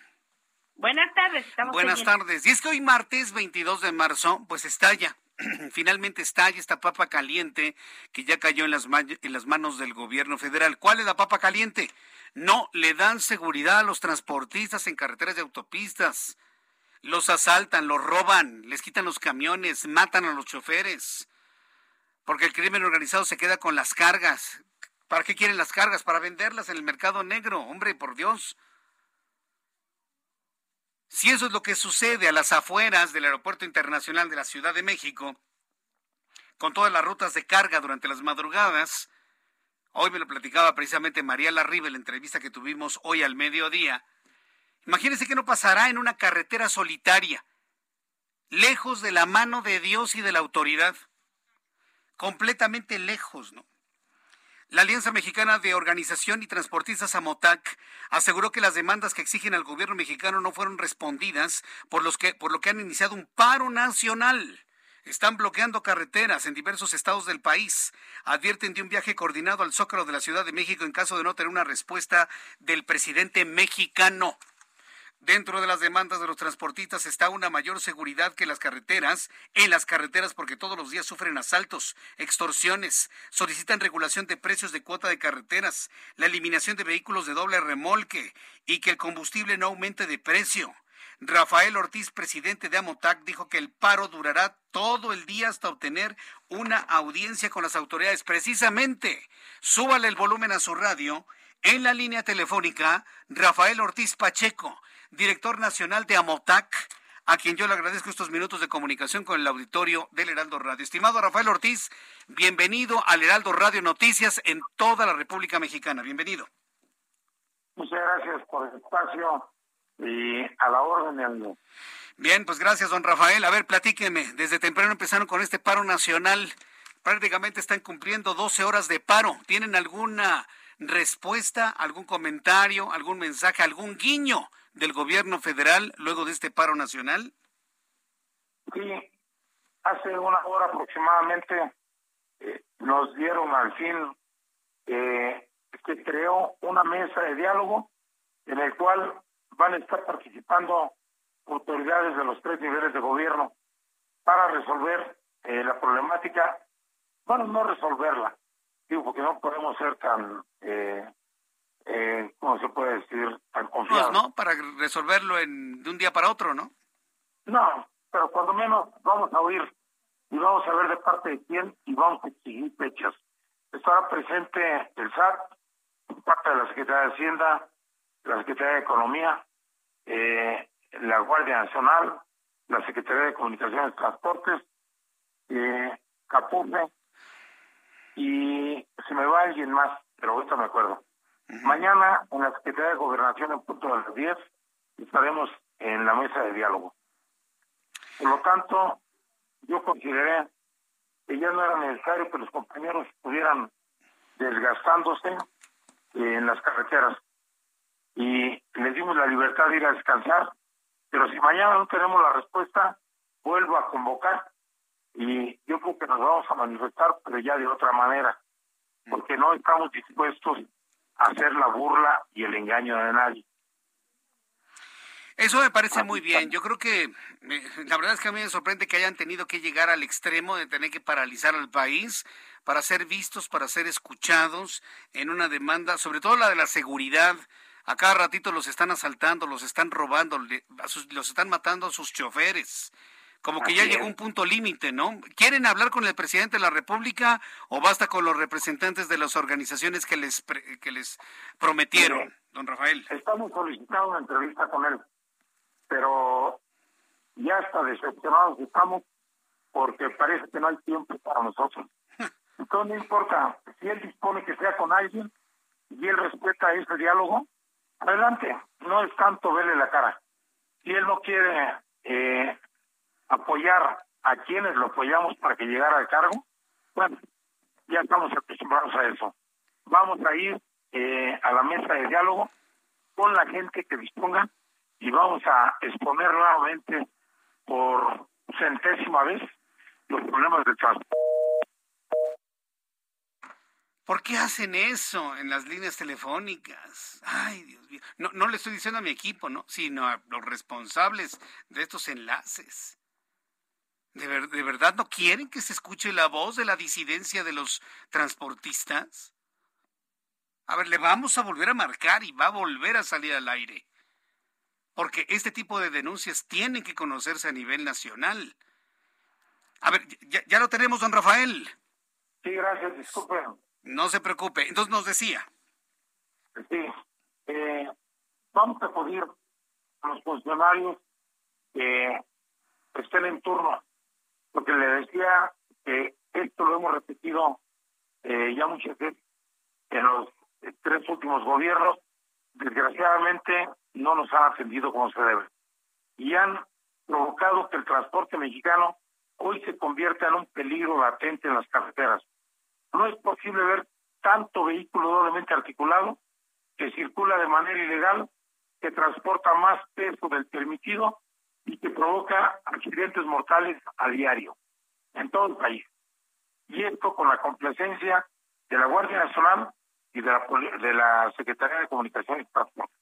Buenas tardes. Estamos Buenas tardes. Y es que hoy martes 22 de marzo, pues estalla finalmente estalla esta papa caliente que ya cayó en las, en las manos del gobierno federal. ¿Cuál es la papa caliente? No le dan seguridad a los transportistas en carreteras y autopistas. Los asaltan, los roban, les quitan los camiones, matan a los choferes. Porque el crimen organizado se queda con las cargas. ¿Para qué quieren las cargas? Para venderlas en el mercado negro. Hombre, por Dios. Si eso es lo que sucede a las afueras del Aeropuerto Internacional de la Ciudad de México, con todas las rutas de carga durante las madrugadas, Hoy me lo platicaba precisamente María Larribe en la entrevista que tuvimos hoy al mediodía. Imagínense que no pasará en una carretera solitaria, lejos de la mano de Dios y de la autoridad, completamente lejos, ¿no? La Alianza Mexicana de Organización y Transportistas AMOTAC aseguró que las demandas que exigen al gobierno mexicano no fueron respondidas, por, los que, por lo que han iniciado un paro nacional están bloqueando carreteras en diversos estados del país. Advierten de un viaje coordinado al Zócalo de la Ciudad de México en caso de no tener una respuesta del presidente mexicano. Dentro de las demandas de los transportistas está una mayor seguridad que las carreteras, en las carreteras porque todos los días sufren asaltos, extorsiones, solicitan regulación de precios de cuota de carreteras, la eliminación de vehículos de doble remolque y que el combustible no aumente de precio. Rafael Ortiz, presidente de Amotac, dijo que el paro durará todo el día hasta obtener una audiencia con las autoridades. Precisamente, súbale el volumen a su radio. En la línea telefónica, Rafael Ortiz Pacheco, director nacional de Amotac, a quien yo le agradezco estos minutos de comunicación con el auditorio del Heraldo Radio. Estimado Rafael Ortiz, bienvenido al Heraldo Radio Noticias en toda la República Mexicana. Bienvenido. Muchas gracias por el espacio y a la orden. Bien, pues gracias, don Rafael. A ver, platíqueme. Desde temprano empezaron con este paro nacional. Prácticamente están cumpliendo 12 horas de paro. ¿Tienen alguna respuesta, algún comentario, algún mensaje, algún guiño del gobierno federal luego de este paro nacional? Sí, hace una hora aproximadamente eh, nos dieron al fin eh, que creó una mesa de diálogo en el cual van a estar participando autoridades de los tres niveles de gobierno para resolver eh, la problemática, bueno, no resolverla, digo, porque no podemos ser tan, eh, eh, ¿cómo se puede decir?, tan confiados. no, para resolverlo en, de un día para otro, ¿no? No, pero cuando menos vamos a oír y vamos a ver de parte de quién y vamos a exigir fechas. Estará presente el SAT, parte de la Secretaría de Hacienda, la Secretaría de Economía, eh, la Guardia Nacional, la Secretaría de Comunicaciones y Transportes, eh, y se me va alguien más, pero ahorita me acuerdo. Mañana en la Secretaría de Gobernación en punto de las 10 estaremos en la mesa de diálogo. Por lo tanto, yo consideré que ya no era necesario que los compañeros estuvieran desgastándose en las carreteras y les dimos la libertad de ir a descansar, pero si mañana no tenemos la respuesta, vuelvo a convocar y yo creo que nos vamos a manifestar, pero ya de otra manera, porque no estamos dispuestos a hacer la burla y el engaño de nadie. Eso me parece muy bien. Yo creo que la verdad es que a mí me sorprende que hayan tenido que llegar al extremo de tener que paralizar al país para ser vistos, para ser escuchados en una demanda, sobre todo la de la seguridad. A cada ratito los están asaltando, los están robando, los están matando a sus choferes. Como que ya llegó un punto límite, ¿no? ¿Quieren hablar con el presidente de la República o basta con los representantes de las organizaciones que les, que les prometieron, don Rafael? Estamos solicitando una entrevista con él, pero ya está decepcionados estamos porque parece que no hay tiempo para nosotros. Entonces no importa, si él dispone que sea con alguien y él respeta ese diálogo, adelante, no es tanto verle la cara. Si él no quiere eh, apoyar a quienes lo apoyamos para que llegara al cargo, bueno, ya estamos acostumbrados a eso. Vamos a ir eh, a la mesa de diálogo con la gente que disponga y vamos a exponer nuevamente por centésima vez los problemas de transporte ¿Por qué hacen eso en las líneas telefónicas? Ay, Dios mío. No, no le estoy diciendo a mi equipo, ¿no? Sino a los responsables de estos enlaces. ¿De, ¿De verdad no quieren que se escuche la voz de la disidencia de los transportistas? A ver, le vamos a volver a marcar y va a volver a salir al aire. Porque este tipo de denuncias tienen que conocerse a nivel nacional. A ver, ya, ya lo tenemos, don Rafael. Sí, gracias, disculpe. No se preocupe. Entonces nos decía. Sí, eh, vamos a pedir a los funcionarios que estén en turno, porque le decía que esto lo hemos repetido eh, ya muchas veces en los tres últimos gobiernos, desgraciadamente no nos han atendido como se debe y han provocado que el transporte mexicano hoy se convierta en un peligro latente en las carreteras. No es posible ver tanto vehículo doblemente articulado que circula de manera ilegal, que transporta más peso del permitido y que provoca accidentes mortales a diario en todo el país. Y esto con la complacencia de la Guardia Nacional y de la, de la Secretaría de Comunicaciones y Transporte.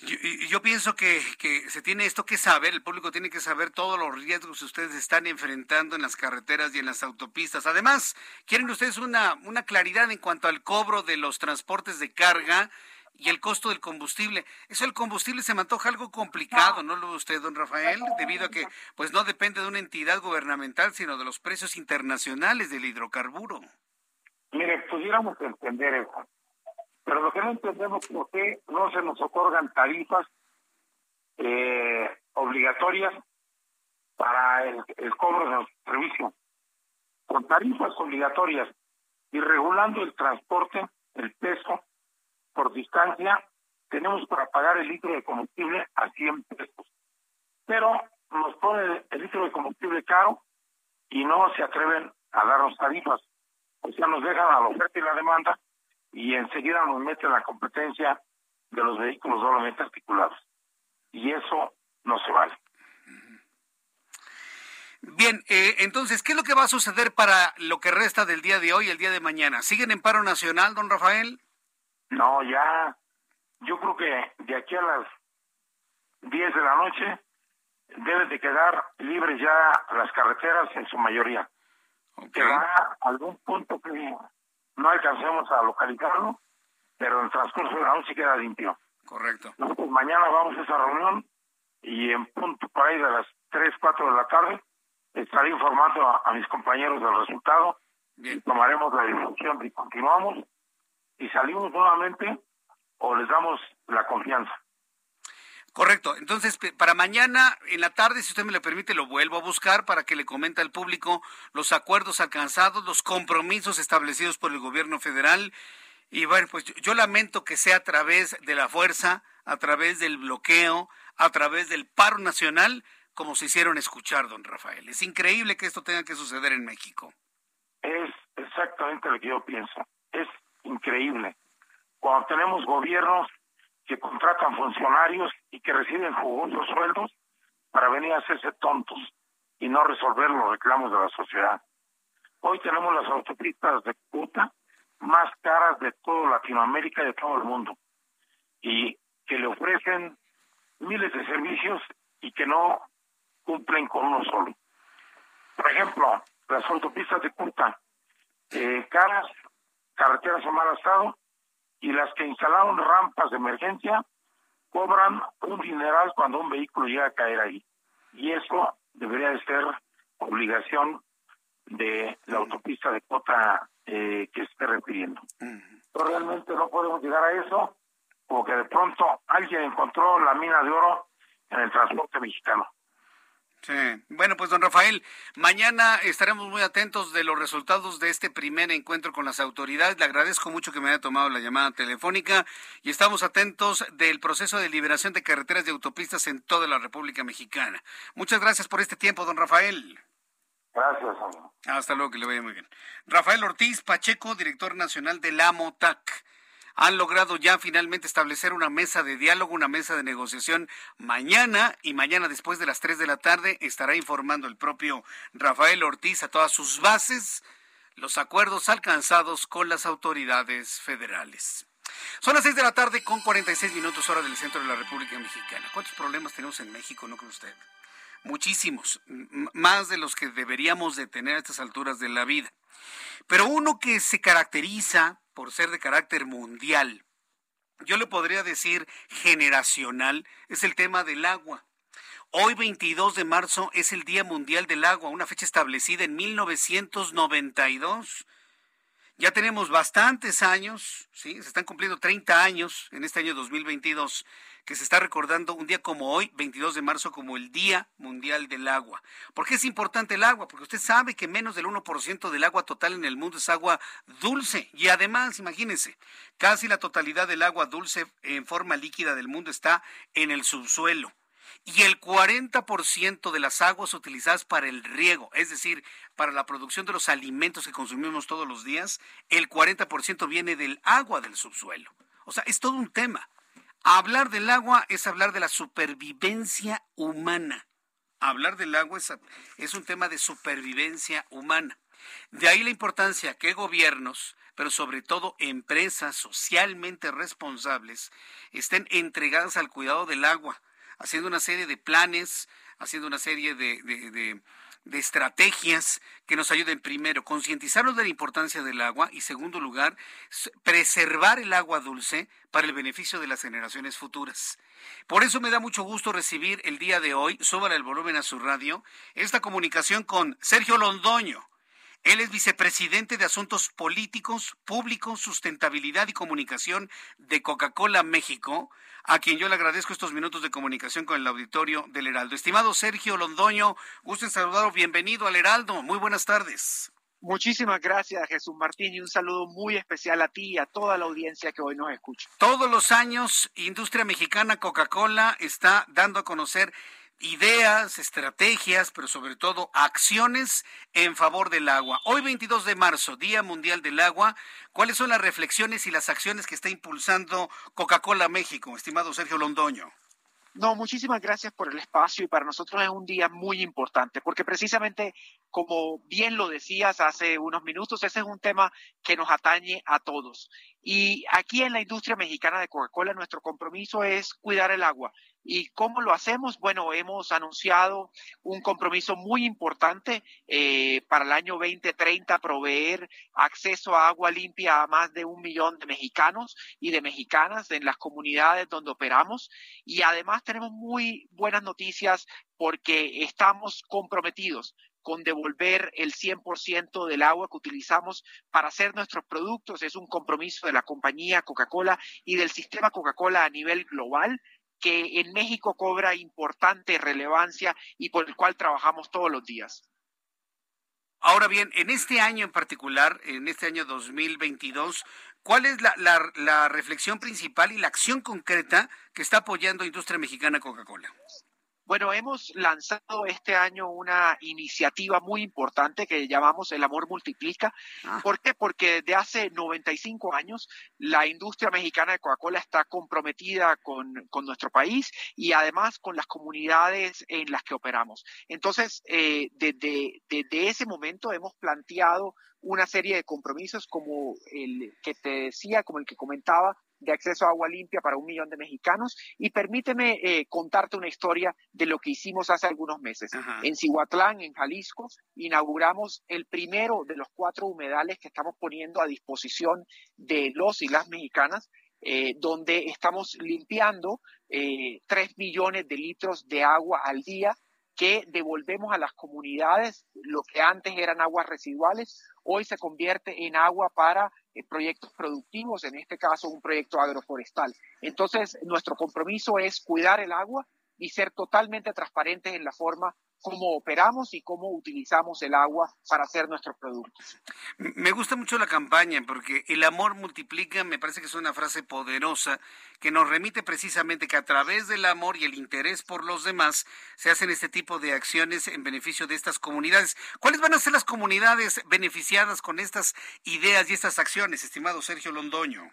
Yo, yo pienso que, que, se tiene esto que saber, el público tiene que saber todos los riesgos que ustedes están enfrentando en las carreteras y en las autopistas. Además, quieren ustedes una, una claridad en cuanto al cobro de los transportes de carga y el costo del combustible. Eso el combustible se me antoja algo complicado, ¿no lo ve usted, don Rafael? Debido a que pues no depende de una entidad gubernamental, sino de los precios internacionales del hidrocarburo. Mire, pudiéramos entender eso Pero lo que no entendemos es por qué no se nos otorgan tarifas eh, obligatorias para el, el cobro de los servicios. Con tarifas obligatorias y regulando el transporte, el peso por distancia, tenemos para pagar el litro de combustible a 100 pesos. Pero nos pone el litro de combustible caro y no se atreven a darnos tarifas. O sea, nos dejan a la oferta y la demanda y enseguida nos meten la competencia de los vehículos doblemente articulados. Y eso no se vale. Bien, eh, entonces, ¿qué es lo que va a suceder para lo que resta del día de hoy y el día de mañana? ¿Siguen en paro nacional, don Rafael? No, ya, yo creo que de aquí a las 10 de la noche deben de quedar libres ya las carreteras en su mayoría. Quedará algún punto que no alcancemos a localizarlo, pero en el transcurso de la noche queda limpio. Correcto. Nosotros mañana vamos a esa reunión y en punto por ahí de las 3, 4 de la tarde estaré informando a, mis compañeros del resultado. Y tomaremos la decisión y continuamos y salimos nuevamente o les damos la confianza. Correcto. Entonces, para mañana en la tarde, si usted me lo permite, lo vuelvo a buscar para que le comente al público los acuerdos alcanzados, los compromisos establecidos por el gobierno federal. Y bueno, pues yo, lamento que sea a través de la fuerza, a través del bloqueo, a través del paro nacional, como se hicieron escuchar, don Rafael. Es increíble que esto tenga que suceder en México. Es exactamente lo que yo pienso. Es increíble. Cuando tenemos gobiernos que contratan funcionarios y que reciben jugosos sueldos para venir a hacerse tontos y no resolver los reclamos de la sociedad. Hoy tenemos las autopistas de puta más caras de toda Latinoamérica y de todo el mundo y que le ofrecen miles de servicios y que no cumplen con uno solo. Por ejemplo, las autopistas de puta eh, caras, carreteras en mal estado y las que instalaron rampas de emergencia cobran un dineral cuando un vehículo llega a caer ahí. Y eso debería de ser obligación de la autopista de Cota eh, que esté refiriendo. Pero realmente no podemos llegar a eso porque de pronto alguien encontró la mina de oro en el transporte mexicano. Sí. Bueno, pues don Rafael, mañana estaremos muy atentos de los resultados de este primer encuentro con las autoridades. Le agradezco mucho que me haya tomado la llamada telefónica y estamos atentos del proceso de liberación de carreteras y autopistas en toda la República Mexicana. Muchas gracias por este tiempo, don Rafael. Gracias, amigo. Hasta luego, que le vaya muy bien. Rafael Ortiz Pacheco, director nacional de la MOTAC han logrado ya finalmente establecer una mesa de diálogo, una mesa de negociación mañana y mañana después de las 3 de la tarde estará informando el propio Rafael Ortiz a todas sus bases los acuerdos alcanzados con las autoridades federales. Son las 6 de la tarde con 46 minutos hora del centro de la República Mexicana. ¿Cuántos problemas tenemos en México, no cree usted? Muchísimos, más de los que deberíamos de tener a estas alturas de la vida. Pero uno que se caracteriza por ser de carácter mundial, yo le podría decir generacional, es el tema del agua. Hoy 22 de marzo es el Día Mundial del Agua, una fecha establecida en 1992. Ya tenemos bastantes años, ¿sí? se están cumpliendo 30 años en este año 2022 que se está recordando un día como hoy, 22 de marzo, como el Día Mundial del Agua. ¿Por qué es importante el agua? Porque usted sabe que menos del 1% del agua total en el mundo es agua dulce. Y además, imagínense, casi la totalidad del agua dulce en forma líquida del mundo está en el subsuelo y el 40% de las aguas utilizadas para el riego, es decir, para la producción de los alimentos que consumimos todos los días, el 40% viene del agua del subsuelo. O sea, es todo un tema. Hablar del agua es hablar de la supervivencia humana. Hablar del agua es, un tema de supervivencia humana. De ahí la importancia que gobiernos, pero sobre todo empresas socialmente responsables, estén entregadas al cuidado del agua, haciendo una serie de planes, haciendo una serie de de estrategias que nos ayuden primero, concientizarnos de la importancia del agua y segundo lugar, preservar el agua dulce para el beneficio de las generaciones futuras. Por eso me da mucho gusto recibir el día de hoy, súbale el volumen a su radio, esta comunicación con Sergio Londoño. Él es vicepresidente de Asuntos Políticos, Públicos, Sustentabilidad y Comunicación de Coca-Cola México, a quien yo le agradezco estos minutos de comunicación con el auditorio del Heraldo. Estimado Sergio Londoño, gusto en saludarlo. Bienvenido al Heraldo. Muy buenas tardes. Muchísimas gracias, Jesús Martín, y un saludo muy especial a ti y a toda la audiencia que hoy nos escucha. Todos los años, Industria Mexicana Coca-Cola está dando a conocer ideas, estrategias, pero sobre todo acciones en favor del agua. Hoy 22 de marzo, Día Mundial del Agua, ¿cuáles son las reflexiones y las acciones que está impulsando Coca-Cola México, estimado Sergio Londoño? No, muchísimas gracias por el espacio y para nosotros es un día muy importante porque precisamente, como bien lo decías hace unos minutos, ese es un tema que nos atañe a todos. Y aquí en la industria mexicana de Coca-Cola nuestro compromiso es cuidar el agua ¿Y cómo lo hacemos? Bueno, hemos anunciado un compromiso muy importante eh, para el año 2030, proveer acceso a agua limpia a más de un millón de mexicanos y de mexicanas en las comunidades donde operamos. Y además tenemos muy buenas noticias porque estamos comprometidos con devolver el 100% del agua que utilizamos para hacer nuestros productos. Es un compromiso de la compañía Coca-Cola y del sistema Coca-Cola a nivel global que en México cobra importante relevancia y por el cual trabajamos todos los días. Ahora bien, en este año en particular, en este año 2022, ¿cuál es la, la, reflexión principal y la acción concreta que está apoyando Industria Mexicana Coca-Cola? Bueno, hemos lanzado este año una iniciativa muy importante que llamamos El Amor Multiplica. Ah. ¿Por qué? Porque desde hace 95 años la industria mexicana de Coca-Cola está comprometida con, nuestro país y además con las comunidades en las que operamos. Entonces, eh, desde, desde ese momento hemos planteado una serie de compromisos como el que te decía, como el que comentaba, de acceso a agua limpia para un millón de mexicanos. Y permíteme eh, contarte una historia de lo que hicimos hace algunos meses. En Cihuatlán, en Jalisco, inauguramos el primero de los cuatro humedales que estamos poniendo a disposición de los y las mexicanas. Eh, donde estamos limpiando eh, tres millones de litros de agua al día que devolvemos a las comunidades lo que antes eran aguas residuales, hoy se convierte en agua para eh, proyectos productivos, en este caso un proyecto agroforestal. Entonces, nuestro compromiso es cuidar el agua y ser totalmente transparentes en la forma cómo operamos y cómo utilizamos el agua para hacer nuestros productos. Me gusta mucho la campaña porque el amor multiplica, me parece que es una frase poderosa que nos remite precisamente que a través del amor y el interés por los demás se hacen este tipo de acciones en beneficio de estas comunidades. ¿Cuáles van a ser las comunidades beneficiadas con estas ideas y estas acciones, estimado Sergio Londoño?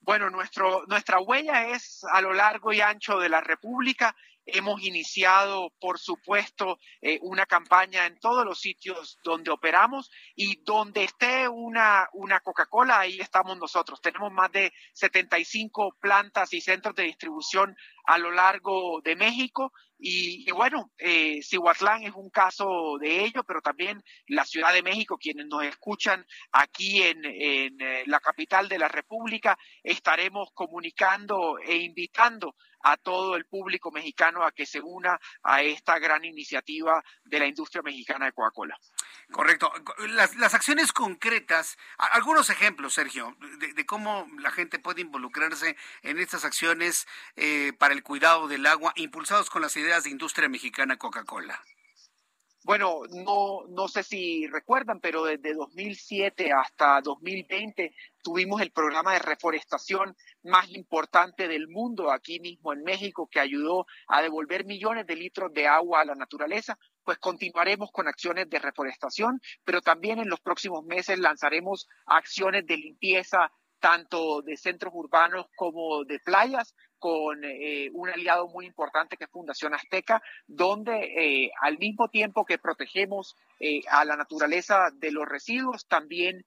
Bueno, nuestro, nuestra huella es a lo largo y ancho de la República Hemos iniciado, por supuesto, eh, una campaña en todos los sitios donde operamos y donde esté una, una Coca-Cola, ahí estamos nosotros. Tenemos más de 75 plantas y centros de distribución a lo largo de México y, bueno, eh, Cihuatlán es un caso de ello, pero también la Ciudad de México, quienes nos escuchan aquí en, en eh, la capital de la República, estaremos comunicando e invitando a todo el público mexicano a que se una a esta gran iniciativa de la industria mexicana de Coca-Cola. Correcto. Las, acciones concretas, algunos ejemplos, Sergio, de, cómo la gente puede involucrarse en estas acciones eh, para el cuidado del agua, impulsados con las ideas de industria mexicana Coca-Cola. Bueno, no, no sé si recuerdan, pero desde 2007 hasta 2020 tuvimos el programa de reforestación más importante del mundo aquí mismo en México, que ayudó a devolver millones de litros de agua a la naturaleza. Pues continuaremos con acciones de reforestación, pero también en los próximos meses lanzaremos acciones de limpieza tanto de centros urbanos como de playas, con eh, un aliado muy importante que es Fundación Azteca, donde eh, al mismo tiempo que protegemos eh, a la naturaleza de los residuos, también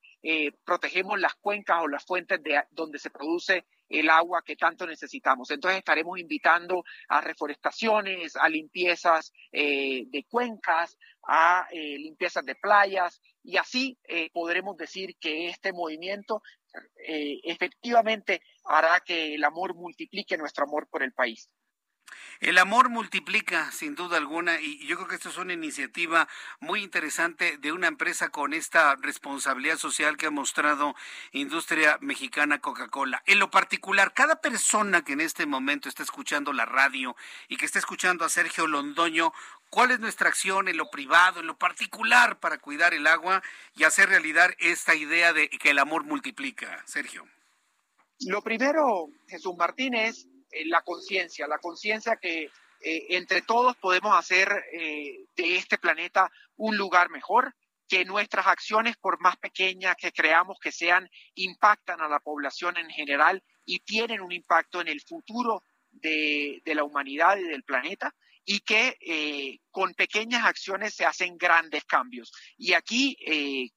protegemos las cuencas o las fuentes de donde se produce el agua que tanto necesitamos. Entonces estaremos invitando a reforestaciones, a limpiezas de cuencas, a limpiezas de playas y así podremos decir que este movimiento efectivamente hará que el amor multiplique nuestro amor por el país. El amor multiplica, sin duda alguna, y yo creo que esto es una iniciativa muy interesante de una empresa con esta responsabilidad social que ha mostrado Industria Mexicana Coca-Cola. En lo particular, cada persona que en este momento está escuchando la radio y que está escuchando a Sergio Londoño, ¿cuál es nuestra acción en lo privado, en lo particular, para cuidar el agua y hacer realidad esta idea de que el amor multiplica? Sergio. Lo primero, Jesús Martínez, eh, la conciencia, la conciencia que eh, entre todos podemos hacer eh, de este planeta un lugar mejor, que nuestras acciones, por más pequeñas que creamos que sean, impactan a la población en general y tienen un impacto en el futuro de la humanidad y del planeta y que con pequeñas acciones se hacen grandes cambios. Y aquí,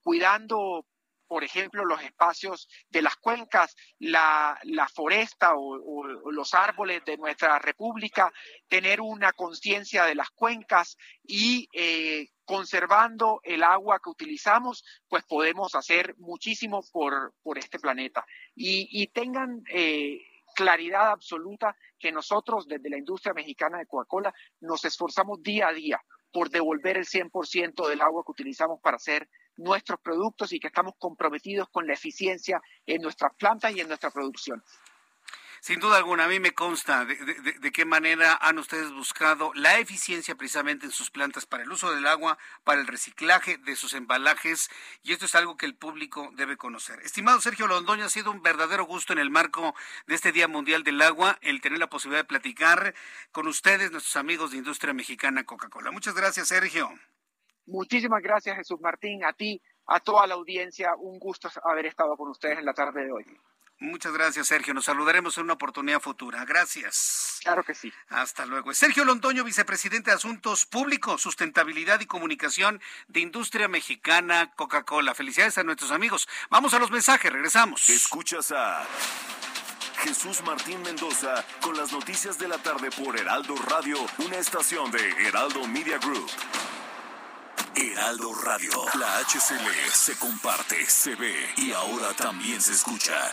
cuidando por ejemplo, los espacios de las cuencas, la, foresta o, los árboles de nuestra república, tener una conciencia de las cuencas y eh, conservando el agua que utilizamos, pues podemos hacer muchísimo por, por este planeta. Y, tengan eh, claridad absoluta que nosotros desde la industria mexicana de Coca-Cola nos esforzamos día a día por devolver el 100% del agua que utilizamos para hacer nuestros productos y que estamos comprometidos con la eficiencia en nuestras plantas y en nuestra producción. Sin duda alguna, a mí me consta de, qué manera han ustedes buscado la eficiencia precisamente en sus plantas para el uso del agua, para el reciclaje de sus embalajes, y esto es algo que el público debe conocer. Estimado Sergio Londoño, ha sido un verdadero gusto en el marco de este Día Mundial del Agua el tener la posibilidad de platicar con ustedes, nuestros amigos de Industria Mexicana Coca-Cola. Muchas gracias, Sergio. Muchísimas gracias, Jesús Martín, a ti, a toda la audiencia. Un gusto haber estado con ustedes en la tarde de hoy. Muchas gracias, Sergio. Nos saludaremos en una oportunidad futura. Gracias. Claro que sí. Hasta luego. Sergio Londoño, vicepresidente de Asuntos Públicos, Sustentabilidad y Comunicación de Industria Mexicana Coca-Cola. Felicidades a nuestros amigos. Vamos a los mensajes, regresamos. Escuchas a Jesús Martín Mendoza con las noticias de la tarde por Heraldo Radio, una estación de Heraldo Media Group. Heraldo Radio. La HCL se comparte, se ve y ahora también se escucha.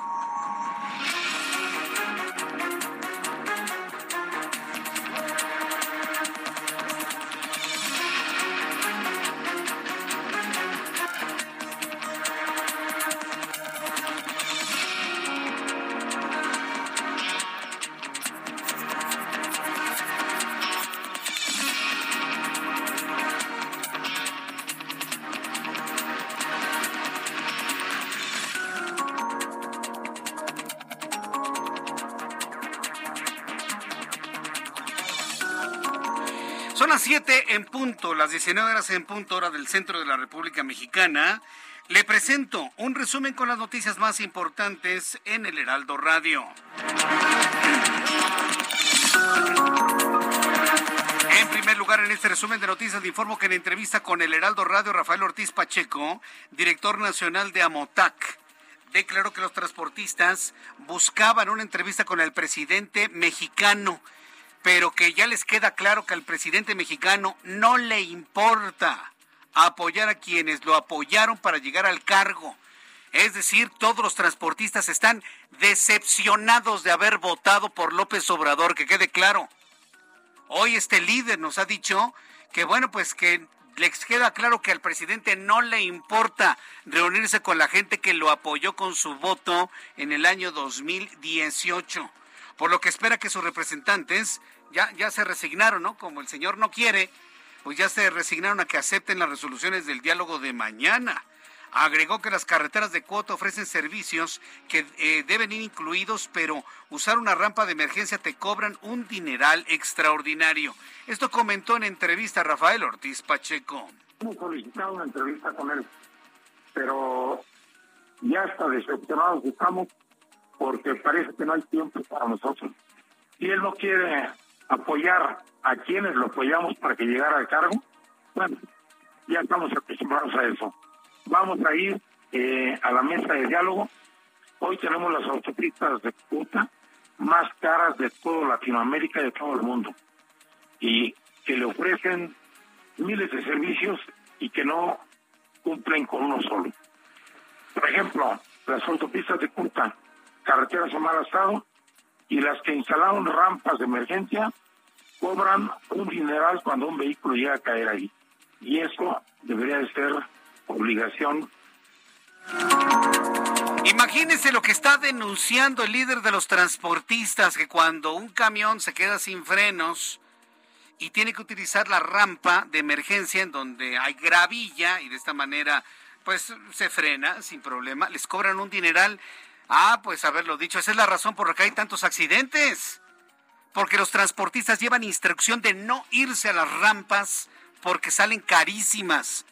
Las 19 horas en punto hora del centro de la República Mexicana, le presento un resumen con las noticias más importantes en el Heraldo Radio. En primer lugar, en este resumen de noticias, le informo que en entrevista con el Heraldo Radio, Rafael Ortiz Pacheco, director nacional de Amotac, declaró que los transportistas buscaban una entrevista con el presidente mexicano pero que ya les queda claro que al presidente mexicano no le importa apoyar a quienes lo apoyaron para llegar al cargo. Es decir, todos los transportistas están decepcionados de haber votado por López Obrador, que quede claro. Hoy este líder nos ha dicho que bueno, pues que les queda claro que al presidente no le importa reunirse con la gente que lo apoyó con su voto en el año 2018 por lo que espera que sus representantes ya, ya se resignaron, ¿no? Como el señor no quiere, pues ya se resignaron a que acepten las resoluciones del diálogo de mañana. Agregó que las carreteras de cuota ofrecen servicios que eh, deben ir incluidos, pero usar una rampa de emergencia te cobran un dineral extraordinario. Esto comentó en entrevista Rafael Ortiz Pacheco. Hemos solicitado una entrevista con él, pero ya está decepcionados estamos porque parece que no hay tiempo para nosotros. Si él no quiere apoyar a quienes lo apoyamos para que llegara al cargo, bueno, ya estamos acostumbrados a eso. Vamos a ir eh, a la mesa de diálogo. Hoy tenemos las autopistas de puta más caras de toda Latinoamérica y de todo el mundo. Y que le ofrecen miles de servicios y que no cumplen con uno solo. Por ejemplo, las autopistas de curta, carreteras en mal estado y las que instalaron rampas de emergencia cobran un dineral cuando un vehículo llega a caer ahí. Y eso debería de ser obligación. Imagínese lo que está denunciando el líder de los transportistas, que cuando un camión se queda sin frenos y tiene que utilizar la rampa de emergencia en donde hay gravilla y de esta manera pues se frena sin problema, les cobran un dineral. Ah, pues haberlo dicho, esa es la razón por la que hay tantos accidentes. Porque los transportistas llevan instrucción de no irse a las rampas porque salen carísimas.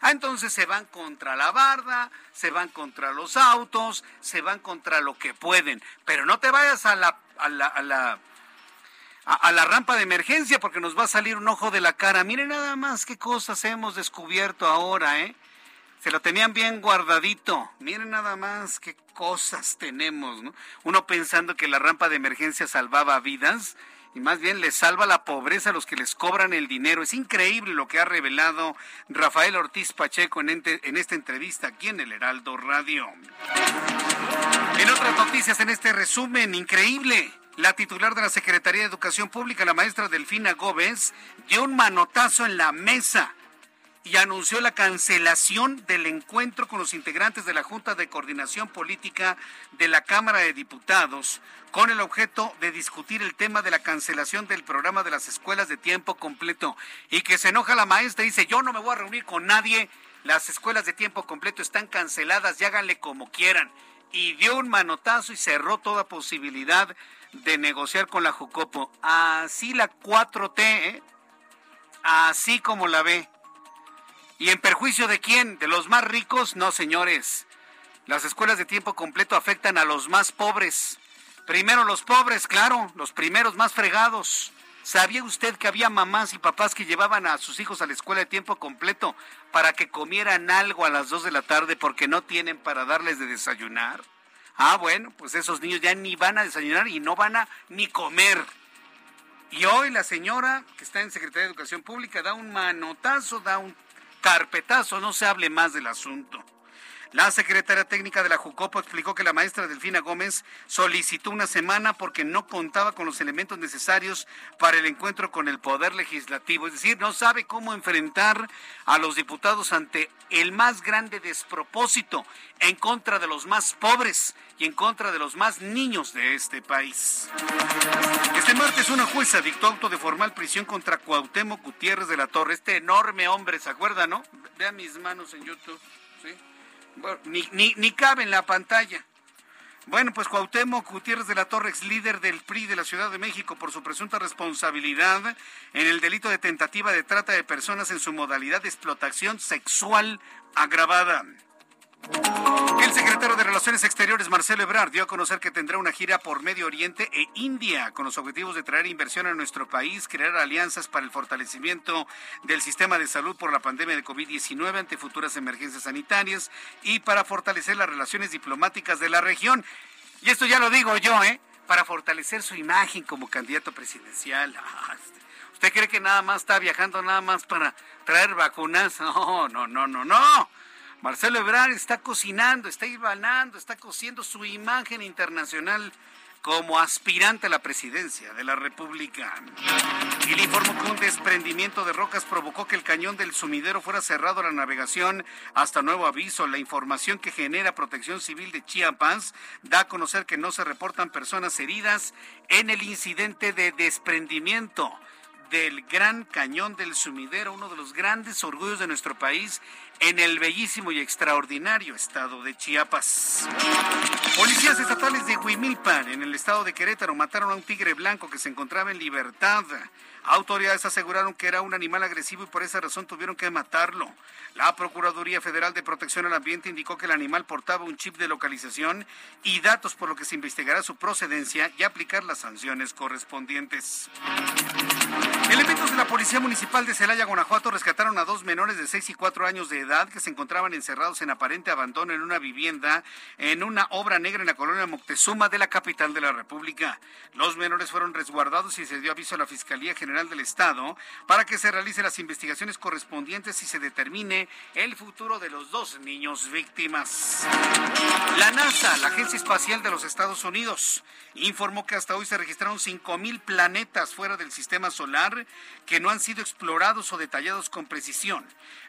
Ah, entonces se van contra la barda, se van contra los autos, se van contra lo que pueden. Pero no te vayas a la, a la, a la, a, la rampa de emergencia porque nos va a salir un ojo de la cara. Miren nada más qué cosas hemos descubierto ahora, ¿eh? Se lo tenían bien guardadito. Miren nada más qué cosas tenemos, ¿no? Uno pensando que la rampa de emergencia salvaba vidas y más bien les salva la pobreza a los que les cobran el dinero. Es increíble lo que ha revelado Rafael Ortiz Pacheco en, en esta entrevista aquí en el Heraldo Radio. En otras noticias, en este resumen, increíble. La titular de la Secretaría de Educación Pública, la maestra Delfina Gómez, dio un manotazo en la mesa y anunció la cancelación del encuentro con los integrantes de la Junta de Coordinación Política de la Cámara de Diputados con el objeto de discutir el tema de la cancelación del programa de las escuelas de tiempo completo y que se enoja la maestra y dice yo no me voy a reunir con nadie, las escuelas de tiempo completo están canceladas y háganle como quieran. Y dio un manotazo y cerró toda posibilidad de negociar con la Jucopo. Así la 4T, ¿eh? así como la ve ¿Y en perjuicio de quién? ¿De los más ricos? No, señores. Las escuelas de tiempo completo afectan a los más pobres. Primero los pobres, claro, los primeros más fregados. ¿Sabía usted que había mamás y papás que llevaban a sus hijos a la escuela de tiempo completo para que comieran algo a las 2 de la tarde porque no tienen para darles de desayunar? Ah, bueno, pues esos niños ya ni van a desayunar y no van a ni comer. Y hoy la señora que está en Secretaría de Educación Pública da un manotazo, da un carpetazo, no se hable más del asunto. La secretaria técnica de la Jucopo explicó que la maestra Delfina Gómez solicitó una semana porque no contaba con los elementos necesarios para el encuentro con el Poder Legislativo. Es decir, no sabe cómo enfrentar a los diputados ante el más grande despropósito en contra de los más pobres y en contra de los más niños de este país. Este martes una jueza dictó auto de formal prisión contra Cuauhtémoc Gutiérrez de la Torre, este enorme hombre, ¿se acuerdan, no? Vean mis manos en YouTube, ¿sí? Ni, ni, ni cabe en la pantalla. Bueno, pues Cuauhtémoc Gutiérrez de la Torre, ex líder del PRI de la Ciudad de México por su presunta responsabilidad en el delito de tentativa de trata de personas en su modalidad de explotación sexual agravada. El secretario de Relaciones Exteriores, Marcelo Ebrard, dio a conocer que tendrá una gira por Medio Oriente e India con los objetivos de traer inversión a nuestro país, crear alianzas para el fortalecimiento del sistema de salud por la pandemia de COVID-19 ante futuras emergencias sanitarias y para fortalecer las relaciones diplomáticas de la región. Y esto ya lo digo yo, ¿eh? Para fortalecer su imagen como candidato presidencial. Ah, este, ¿Usted cree que nada más está viajando nada más para traer vacunas? No, no, no, no, no Marcelo Ebrard está cocinando, está ibanando, está cociendo su imagen internacional como aspirante a la presidencia de la República. Y le informó que un desprendimiento de rocas provocó que el cañón del sumidero fuera cerrado a la navegación hasta nuevo aviso. La información que genera Protección Civil de Chiapas da a conocer que no se reportan personas heridas en el incidente de desprendimiento del Gran Cañón del Sumidero, uno de los grandes orgullos de nuestro país en el bellísimo y extraordinario estado de Chiapas. Policías estatales de Huimilpan, en el estado de Querétaro, mataron a un tigre blanco que se encontraba en libertad. Autoridades aseguraron que era un animal agresivo y por esa razón tuvieron que matarlo. La Procuraduría Federal de Protección al Ambiente indicó que el animal portaba un chip de localización y datos por lo que se investigará su procedencia y aplicar las sanciones correspondientes. Elementos de la Policía Municipal de Celaya, Guanajuato, rescataron a dos menores de 6 y 4 años de edad que se encontraban encerrados en aparente abandono en una vivienda en una obra negra en la colonia Moctezuma de la capital de la República. Los menores fueron resguardados y se dio aviso a la Fiscalía General del Estado para que se realicen las investigaciones correspondientes y se determine el futuro de los dos niños víctimas. La NASA, la Agencia Espacial de los Estados Unidos, informó que hasta hoy se registraron 5.000 planetas fuera del sistema solar que no han sido explorados o detallados con precisión,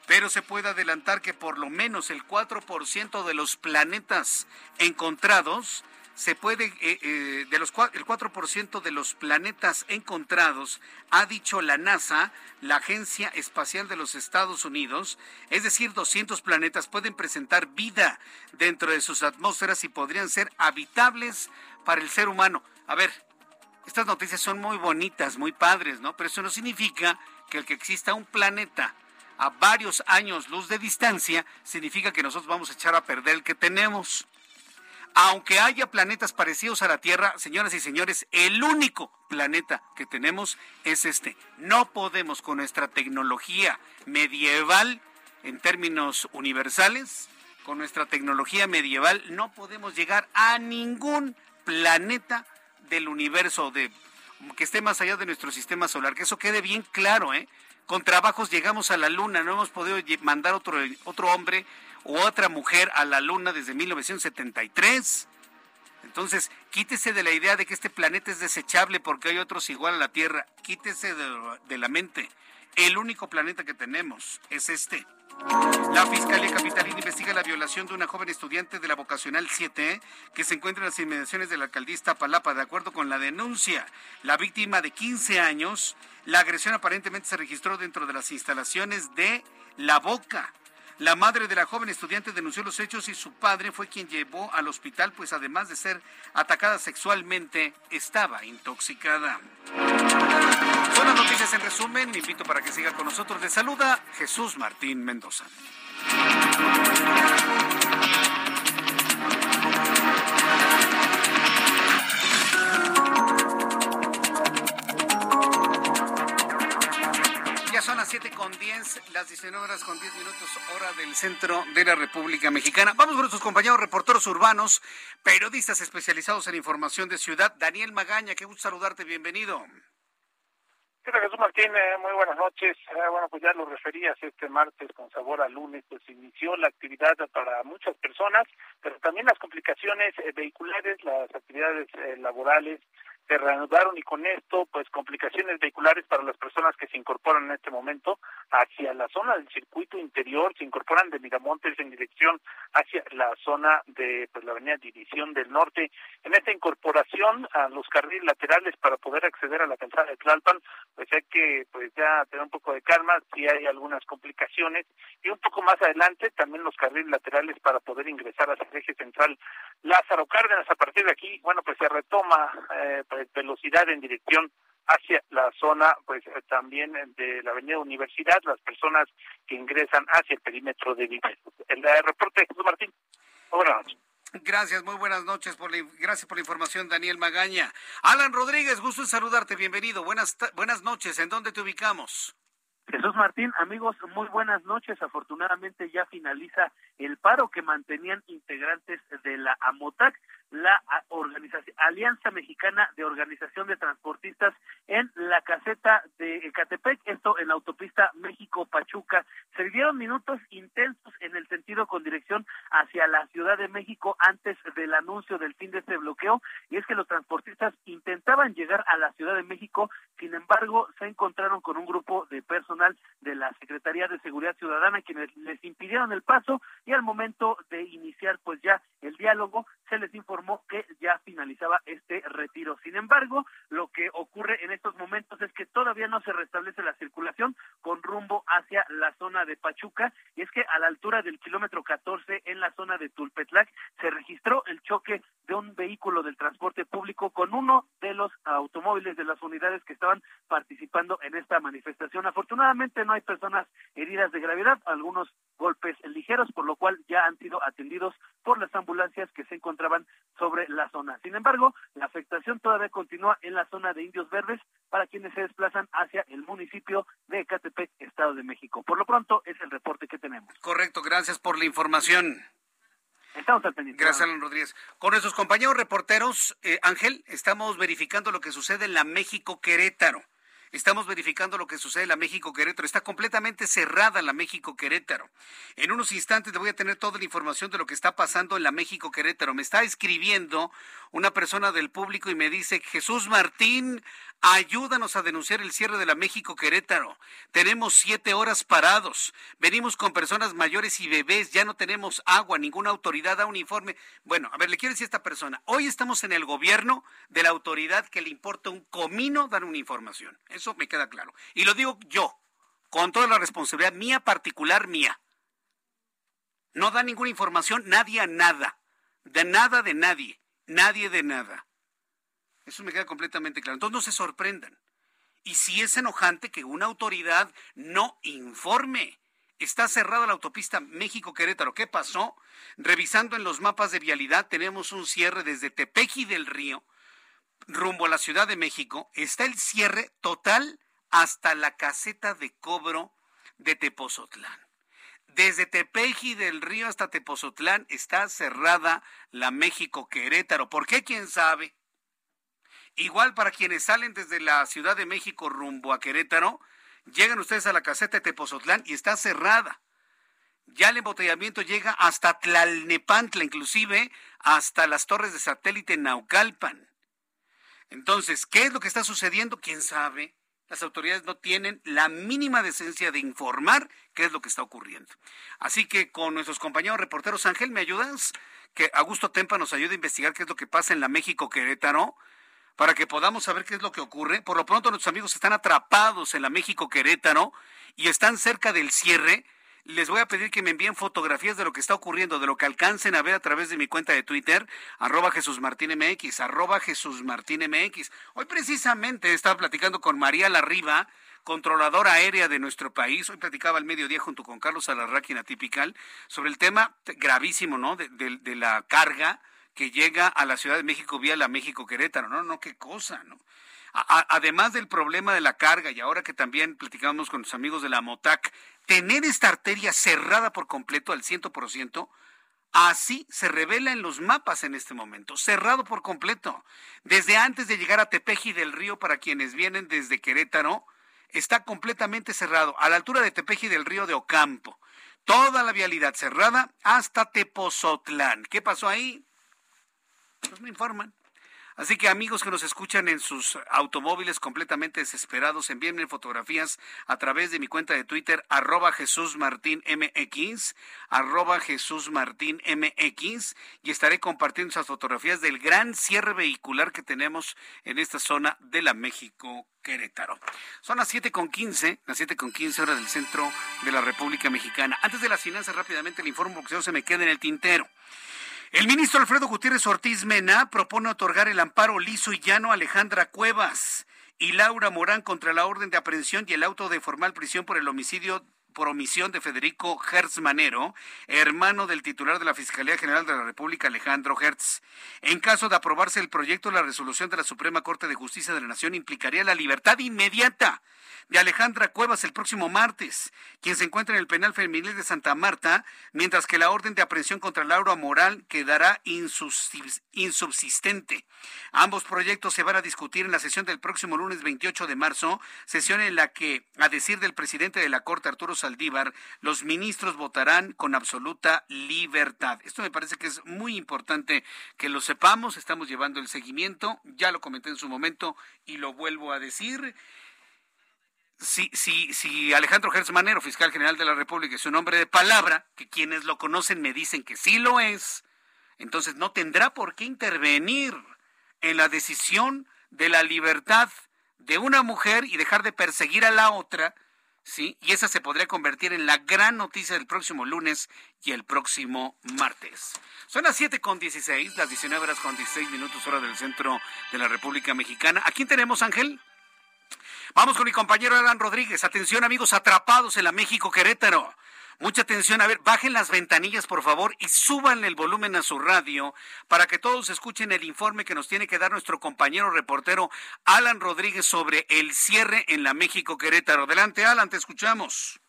pero se puede adelantar que por lo menos el 4% de los planetas encontrados se puede, eh, eh, de los, el 4% de los planetas encontrados, ha dicho la NASA, la Agencia Espacial de los Estados Unidos, es decir, 200 planetas pueden presentar vida dentro de sus atmósferas y podrían ser habitables para el ser humano. A ver, estas noticias son muy bonitas, muy padres, ¿no? Pero eso no significa que el que exista un planeta a varios años luz de distancia, significa que nosotros vamos a echar a perder el que tenemos. Aunque haya planetas parecidos a la Tierra, señoras y señores, el único planeta que tenemos es este. No podemos con nuestra tecnología medieval, en términos universales, con nuestra tecnología medieval, no podemos llegar a ningún planeta del universo de que esté más allá de nuestro sistema solar. Que eso quede bien claro, ¿eh? Con trabajos llegamos a la Luna, no hemos podido mandar otro, otro hombre otra mujer a la Luna desde 1973. Entonces, quítese de la idea de que este planeta es desechable porque hay otros igual a la Tierra. Quítese de, de la mente. El único planeta que tenemos es este. La Fiscalía Capitalina investiga la violación de una joven estudiante de la vocacional 7 que se encuentra en las inmediaciones de la alcaldista Palapa. De acuerdo con la denuncia, la víctima de 15 años, la agresión aparentemente se registró dentro de las instalaciones de La Boca, la madre de la joven estudiante denunció los hechos y su padre fue quien llevó al hospital, pues además de ser atacada sexualmente, estaba intoxicada. Son las noticias en resumen. invito para que siga con nosotros. Le saluda Jesús Martín Mendoza. 19 horas con 10 minutos, hora del centro de la República Mexicana. Vamos con nuestros compañeros reporteros urbanos, periodistas especializados en información de ciudad. Daniel Magaña, qué gusto saludarte, bienvenido. Hola Jesús Martín, eh, muy buenas noches. Eh, bueno, pues ya lo referías este martes con sabor a lunes, pues inició la actividad para muchas personas, pero también las complicaciones eh, vehiculares, las actividades laborales, se reanudaron y con esto pues complicaciones vehiculares para las personas que se incorporan en este momento hacia la zona del circuito interior, se incorporan de Miramontes en dirección hacia la zona de pues la avenida División del Norte. En esta incorporación a los carriles laterales para poder acceder a la calzada de Tlalpan, pues hay que pues ya tener un poco de calma, si hay algunas complicaciones y un poco más adelante también los carriles laterales para poder ingresar hacia el eje central Lázaro Cárdenas. A partir de aquí, bueno, pues se retoma eh, pues, velocidad en dirección hacia la zona, pues eh, también de la Avenida Universidad, las personas que ingresan hacia el perímetro de Vive. El reporte de Jesús Martín. Buenas noches. Gracias, muy buenas noches, por la, gracias por la información, Daniel Magaña. Alan Rodríguez, gusto en saludarte, bienvenido. Buenas, buenas noches, ¿en dónde te ubicamos? Jesús Martín, amigos, muy buenas noches. Afortunadamente ya finaliza el paro que mantenían integrantes de la AMOTAC la organización, Alianza Mexicana de Organización de Transportistas en la caseta de Ecatepec, esto en la autopista México-Pachuca. Se vivieron minutos intensos en el sentido con dirección hacia la Ciudad de México antes del anuncio del fin de este bloqueo, y es que los transportistas intentaban llegar a la Ciudad de México, sin embargo, se encontraron con un grupo de de la Secretaría de Seguridad Ciudadana quienes les impidieron el paso y al momento de iniciar pues ya el diálogo se les informó que ya finalizaba este retiro. Sin embargo, lo que ocurre en estos momentos es que todavía no se restablece la circulación con rumbo hacia la zona de Pachuca y es que a la altura del kilómetro 14 en la zona de Tulpetlac se registró el choque de un vehículo del transporte público con uno de los automóviles de las unidades que estaban participando en esta manifestación. Afortunadamente no hay personas heridas de gravedad, algunos golpes ligeros, por lo cual ya han sido atendidos por las ambulancias que se encontraban sobre la zona. Sin embargo, la afectación todavía continúa en la zona de Indios Verdes, para quienes se desplazan hacia el municipio de Ecatepec, Estado de México. Por lo pronto, es el reporte que tenemos. Correcto, gracias por la información. Estamos al pendiente. Gracias, Alan Rodríguez. Con nuestros compañeros reporteros, eh, Ángel, estamos verificando lo que sucede en la México Querétaro. Estamos verificando lo que sucede en la México Querétaro. Está completamente cerrada la México Querétaro. En unos instantes le voy a tener toda la información de lo que está pasando en la México Querétaro. Me está escribiendo una persona del público y me dice, Jesús Martín, ayúdanos a denunciar el cierre de la México Querétaro. Tenemos siete horas parados. Venimos con personas mayores y bebés. Ya no tenemos agua. Ninguna autoridad da un informe. Bueno, a ver, le quiero decir a esta persona, hoy estamos en el gobierno de la autoridad que le importa un comino dar una información. Eso me queda claro. Y lo digo yo, con toda la responsabilidad mía particular mía. No da ninguna información nadie a nada. De nada de nadie. Nadie de nada. Eso me queda completamente claro. Entonces no se sorprendan. Y si es enojante que una autoridad no informe. Está cerrada la autopista México-Querétaro. ¿Qué pasó? Revisando en los mapas de vialidad, tenemos un cierre desde Tepeji del Río rumbo a la Ciudad de México. Está el cierre total hasta la caseta de cobro de Tepozotlán. Desde Tepeji del Río hasta Tepozotlán está cerrada la México Querétaro. ¿Por qué? ¿Quién sabe? Igual para quienes salen desde la Ciudad de México rumbo a Querétaro, llegan ustedes a la caseta de Tepozotlán y está cerrada. Ya el embotellamiento llega hasta Tlalnepantla, inclusive hasta las torres de satélite Naucalpan. Entonces, ¿qué es lo que está sucediendo? ¿Quién sabe? Las autoridades no tienen la mínima decencia de informar qué es lo que está ocurriendo. Así que con nuestros compañeros reporteros, Ángel, ¿me ayudas? Que Augusto Tempa nos ayude a investigar qué es lo que pasa en la México Querétaro para que podamos saber qué es lo que ocurre. Por lo pronto nuestros amigos están atrapados en la México Querétaro y están cerca del cierre. Les voy a pedir que me envíen fotografías de lo que está ocurriendo, de lo que alcancen a ver a través de mi cuenta de Twitter, arroba Jesús Martín MX, arroba Jesús Martín MX. Hoy precisamente estaba platicando con María Larriba, controladora aérea de nuestro país. Hoy platicaba al mediodía junto con Carlos Alarraquina Tipical sobre el tema gravísimo, ¿no? De, de, de la carga que llega a la Ciudad de México vía la México Querétaro. No, no, qué cosa, ¿no? Además del problema de la carga, y ahora que también platicamos con los amigos de la MOTAC, tener esta arteria cerrada por completo al ciento por ciento, así se revela en los mapas en este momento, cerrado por completo. Desde antes de llegar a Tepeji del Río, para quienes vienen desde Querétaro, está completamente cerrado, a la altura de Tepeji del Río de Ocampo. Toda la vialidad cerrada hasta Tepozotlán. ¿Qué pasó ahí? Pues me informan. Así que amigos que nos escuchan en sus automóviles completamente desesperados, envíenme fotografías a través de mi cuenta de Twitter, arroba Jesús Martín MX, arroba Jesús Martín MX, y estaré compartiendo esas fotografías del gran cierre vehicular que tenemos en esta zona de la México Querétaro. Son las siete con quince, las siete con quince horas del centro de la República Mexicana. Antes de las finanzas, rápidamente le informo porque no se me queda en el tintero. El ministro Alfredo Gutiérrez Ortiz Mena propone otorgar el amparo liso y llano a Alejandra Cuevas y Laura Morán contra la orden de aprehensión y el auto de formal prisión por el homicidio por omisión de Federico Hertz Manero, hermano del titular de la Fiscalía General de la República, Alejandro Hertz. En caso de aprobarse el proyecto, la resolución de la Suprema Corte de Justicia de la Nación implicaría la libertad inmediata de Alejandra Cuevas el próximo martes, quien se encuentra en el penal femenil de Santa Marta, mientras que la orden de aprehensión contra Laura Moral quedará insubsistente. Ambos proyectos se van a discutir en la sesión del próximo lunes 28 de marzo, sesión en la que, a decir del presidente de la Corte, Arturo Saldívar, los ministros votarán con absoluta libertad. Esto me parece que es muy importante que lo sepamos, estamos llevando el seguimiento, ya lo comenté en su momento y lo vuelvo a decir si, si, si Alejandro Gertz Manero, fiscal general de la República, es un hombre de palabra, que quienes lo conocen me dicen que sí lo es, entonces no tendrá por qué intervenir en la decisión de la libertad de una mujer y dejar de perseguir a la otra, ¿sí? Y esa se podría convertir en la gran noticia del próximo lunes y el próximo martes. Son las 7 con 16, las 19 horas con 16 minutos hora del centro de la República Mexicana. ¿A quién tenemos, Ángel? Vamos con mi compañero Alan Rodríguez. Atención amigos atrapados en la México Querétaro. Mucha atención, a ver, bajen las ventanillas por favor y suban el volumen a su radio para que todos escuchen el informe que nos tiene que dar nuestro compañero reportero Alan Rodríguez sobre el cierre en la México Querétaro. Adelante, Alan, te escuchamos.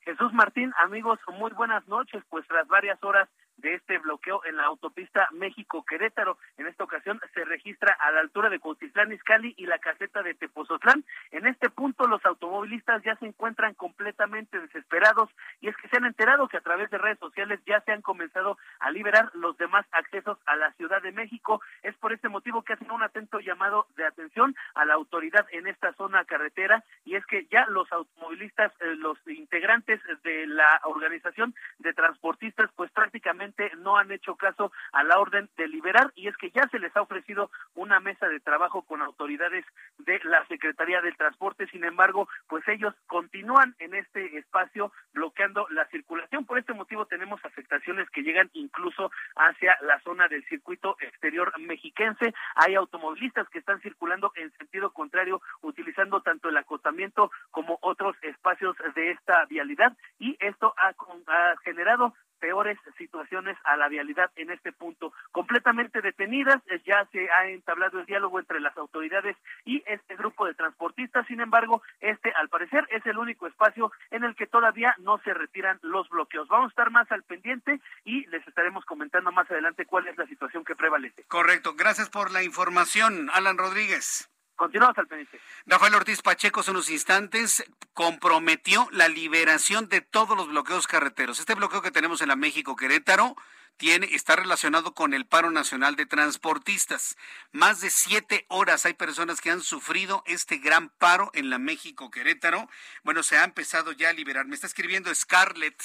Jesús Martín, amigos, muy buenas noches. Pues tras varias horas de este bloqueo en la autopista México-Querétaro. En esta ocasión se registra a la altura de Cuautitlán Izcalli y la caseta de Tepozotlán. En este punto los automovilistas ya se encuentran completamente desesperados y es que se han enterado que a través de redes sociales ya se han comenzado a liberar los demás accesos a la Ciudad de México. Es por este motivo que hacen un atento llamado de atención a la autoridad en esta zona carretera y es que ya los automovilistas, eh, los integrantes de la organización de transportistas, pues prácticamente no han hecho caso a la orden de liberar y es que ya se les ha ofrecido una mesa de trabajo con autoridades de la Secretaría del Transporte, sin embargo, pues ellos continúan en este espacio bloqueando la circulación. Por este motivo tenemos afectaciones que llegan incluso hacia la zona del circuito exterior mexiquense. Hay automovilistas que están circulando en sentido contrario utilizando tanto el acotamiento como otros espacios de esta vialidad y esto ha, ha generado peores situaciones a la vialidad en este punto. Completamente detenidas, eh, ya se ha entablado el diálogo entre las autoridades y este grupo de transportistas, sin embargo, este al parecer es el único espacio en el que todavía no se retiran los bloqueos. Vamos a estar más al pendiente y les estaremos comentando más adelante cuál es la situación que prevalece. Correcto, gracias por la información, Alan Rodríguez. Continuamos al pendiente. Rafael Ortiz Pacheco, en unos instantes, comprometió la liberación de todos los bloqueos carreteros. Este bloqueo que tenemos en la México Querétaro tiene, está relacionado con el paro nacional de transportistas. Más de siete horas hay personas que han sufrido este gran paro en la México Querétaro. Bueno, se ha empezado ya a liberar. Me está escribiendo Scarlett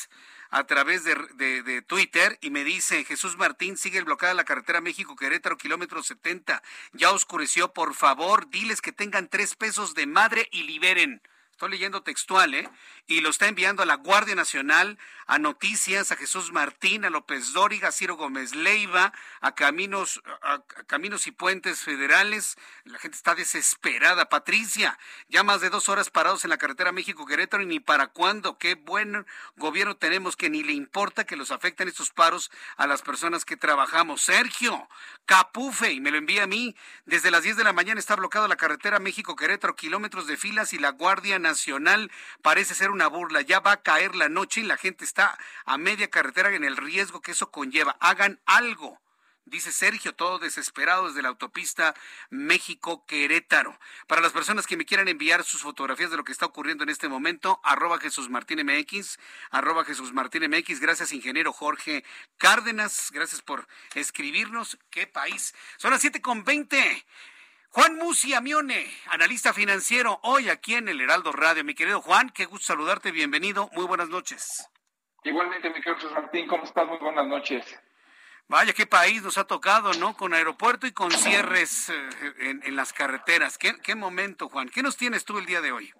a través de, de, Twitter y me dice, Jesús Martín, sigue bloqueada la carretera México-Querétaro, kilómetro 70. Ya oscureció, por favor, diles que tengan tres pesos de madre y liberen. Estoy leyendo textual, ¿eh? Y lo está enviando a la Guardia Nacional, a Noticias, a Jesús Martín, a López Dóriga, a Ciro Gómez Leiva, a Caminos, a, Caminos y Puentes Federales. La gente está desesperada. Patricia, ya más de dos horas parados en la carretera México-Querétaro y ni para cuándo. Qué buen gobierno tenemos que ni le importa que los afecten estos paros a las personas que trabajamos. Sergio, Capufe, y me lo envía a mí. Desde las 10 de la mañana está bloquada la carretera México-Querétaro, kilómetros de filas y la Guardia Nacional nacional parece ser una burla. Ya va a caer la noche y la gente está a media carretera en el riesgo que eso conlleva. Hagan algo dice Sergio, todo desesperado desde la autopista México-Querétaro. Para las personas que me quieran enviar sus fotografías de lo que está ocurriendo en este momento, arroba Jesús Martín MX, arroba Jesús Martín MX, gracias ingeniero Jorge Cárdenas, gracias por escribirnos. ¿Qué país? Son las siete con veinte. Juan Musi Amione, analista financiero, hoy aquí en el Heraldo Radio. Mi querido Juan, qué gusto saludarte, bienvenido, muy buenas noches. Igualmente, mi querido Martín, ¿cómo estás? Muy buenas noches. Vaya, qué país nos ha tocado, ¿no? Con aeropuerto y con cierres eh, en, las carreteras. ¿Qué, ¿Qué momento, Juan? ¿Qué nos tienes tú el día de hoy?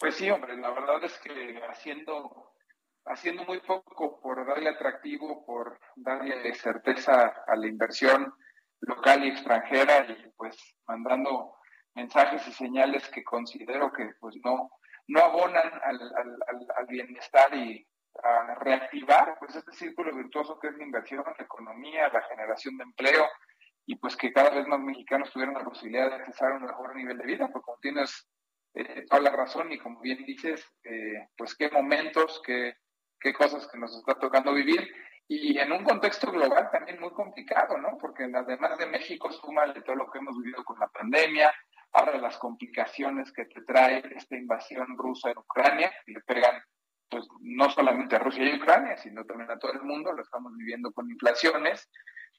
Pues sí, hombre, la verdad es que haciendo, haciendo muy poco por darle atractivo, por darle certeza a la inversión, local y extranjera y pues mandando mensajes y señales que considero que pues no, no abonan al, al, bienestar y a reactivar pues este círculo virtuoso que es la inversión, la economía, la generación de empleo y pues que cada vez más mexicanos tuvieran la posibilidad de accesar a un mejor nivel de vida, porque como tienes eh, toda la razón y como bien dices, eh, pues qué momentos, qué, qué cosas que nos está tocando vivir y en un contexto global también muy complicado, ¿no? Porque además de México, suma todo lo que hemos vivido con la pandemia, ahora las complicaciones que te trae esta invasión rusa en Ucrania, y le pegan pues no solamente a Rusia y Ucrania, sino también a todo el mundo, lo estamos viviendo con inflaciones.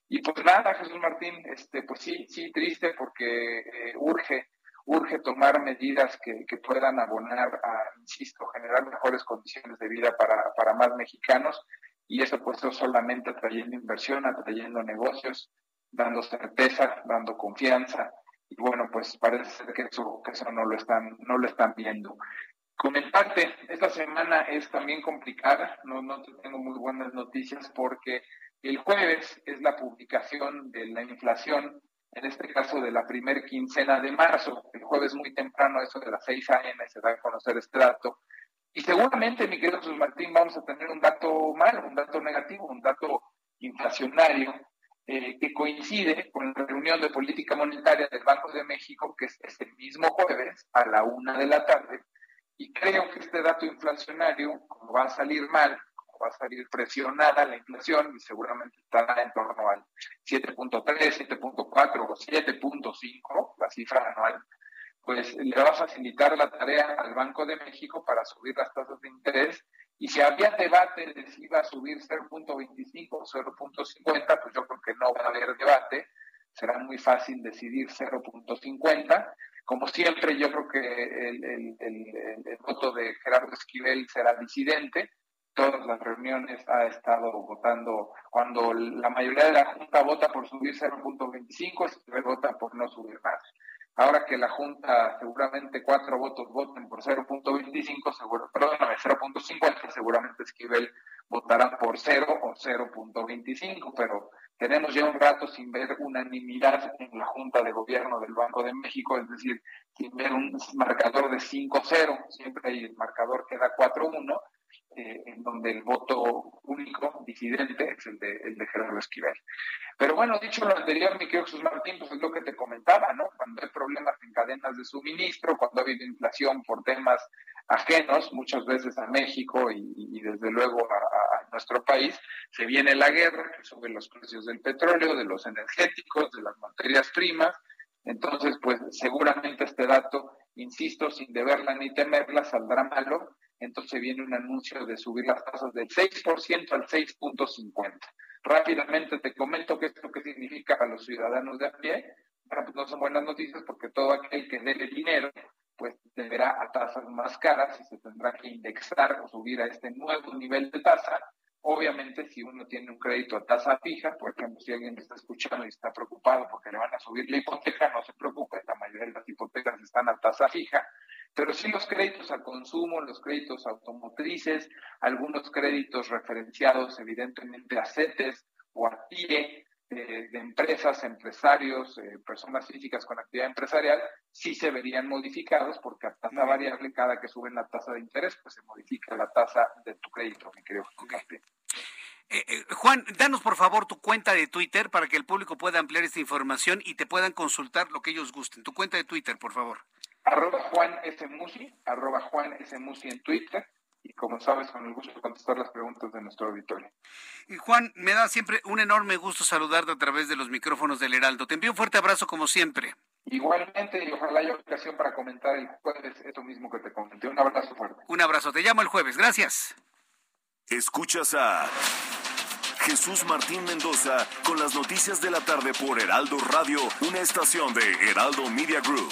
Y pues nada, Jesús Martín, este, pues sí, sí, triste porque eh, urge, urge tomar medidas que, que, puedan abonar a, insisto, generar mejores condiciones de vida para, para más mexicanos y eso pues solamente atrayendo inversión, atrayendo negocios, dando certeza, dando confianza y bueno pues parece que eso, que eso no lo están, no lo están viendo. Comentarte, esta semana es también complicada, no, no tengo muy buenas noticias porque el jueves es la publicación de la inflación, en este caso de la primer quincena de marzo, el jueves muy temprano, eso de las 6 a.m. se da a conocer este dato, Y seguramente, mi querido Jesús Martín, vamos a tener un dato malo, un dato negativo, un dato inflacionario eh, que coincide con la reunión de política monetaria del Banco de México, que es, es, el mismo jueves a la una de la tarde. Y creo que este dato inflacionario, va a salir mal, va a salir presionada la inflación, y seguramente estará en torno al 7.3, 7.4 o 7.5, la cifra anual, pues le va a facilitar la tarea al Banco de México para subir las tasas de interés. Y si había debate de si iba a subir 0.25 o 0.50, pues yo creo que no va a haber debate. Será muy fácil decidir 0.50. Como siempre, yo creo que el, el, el, voto de Gerardo Esquivel será disidente. Todas las reuniones ha estado votando, cuando la mayoría de la Junta vota por subir 0.25, Esquivel vota por no subir más. Ahora que la Junta seguramente cuatro votos voten por 0.25, seguro, perdón, 0.50, seguramente Esquivel votará por 0 o 0.25, pero tenemos ya un rato sin ver unanimidad en la Junta de Gobierno del Banco de México, es decir, sin ver un marcador de 5-0, siempre hay el marcador que da 4-1, eh, en donde el voto único, disidente, es el de, el de Gerardo Esquivel. Pero bueno, dicho lo anterior, mi querido Jesús Martín, pues es lo que te comentaba, ¿no? Cuando hay problemas en cadenas de suministro, cuando ha habido inflación por temas ajenos, muchas veces a México y, y desde luego a, a, nuestro país, se viene la guerra, que sube los precios del petróleo, de los energéticos, de las materias primas. Entonces, pues seguramente este dato, insisto, sin deberla ni temerla, saldrá malo entonces viene un anuncio de subir las tasas del 6% al 6.50. Rápidamente te comento qué es lo que significa para los ciudadanos de a pie. Bueno, pues no son buenas noticias porque todo aquel que debe dinero, pues deberá a tasas más caras y se tendrá que indexar o subir a este nuevo nivel de tasa. Obviamente, si uno tiene un crédito a tasa fija, por ejemplo, si alguien está escuchando y está preocupado porque le van a subir la hipoteca, no se preocupe, la mayoría de las hipotecas están a tasa fija pero sí los créditos a consumo, los créditos automotrices, algunos créditos referenciados evidentemente a CETES o a TIE eh, de empresas, empresarios, eh, personas físicas con actividad empresarial, sí se verían modificados porque a tasa variable, cada que suben la tasa de interés, pues se modifica la tasa de tu crédito, mi querido okay. Eh, eh, Juan, danos por favor tu cuenta de Twitter para que el público pueda ampliar esta información y te puedan consultar lo que ellos gusten. Tu cuenta de Twitter, por favor. Arroba Juan S. Musi, arroba Juan S. Musi en Twitter. Y como sabes, con el gusto de contestar las preguntas de nuestro auditorio. Y Juan, me da siempre un enorme gusto saludarte a través de los micrófonos del Heraldo. Te envío un fuerte abrazo como siempre. Igualmente, y ojalá haya ocasión para comentar el jueves esto mismo que te comenté. Un abrazo fuerte. Un abrazo. Te llamo el jueves. Gracias. Escuchas a Jesús Martín Mendoza con las noticias de la tarde por Heraldo Radio, una estación de Heraldo Media Group.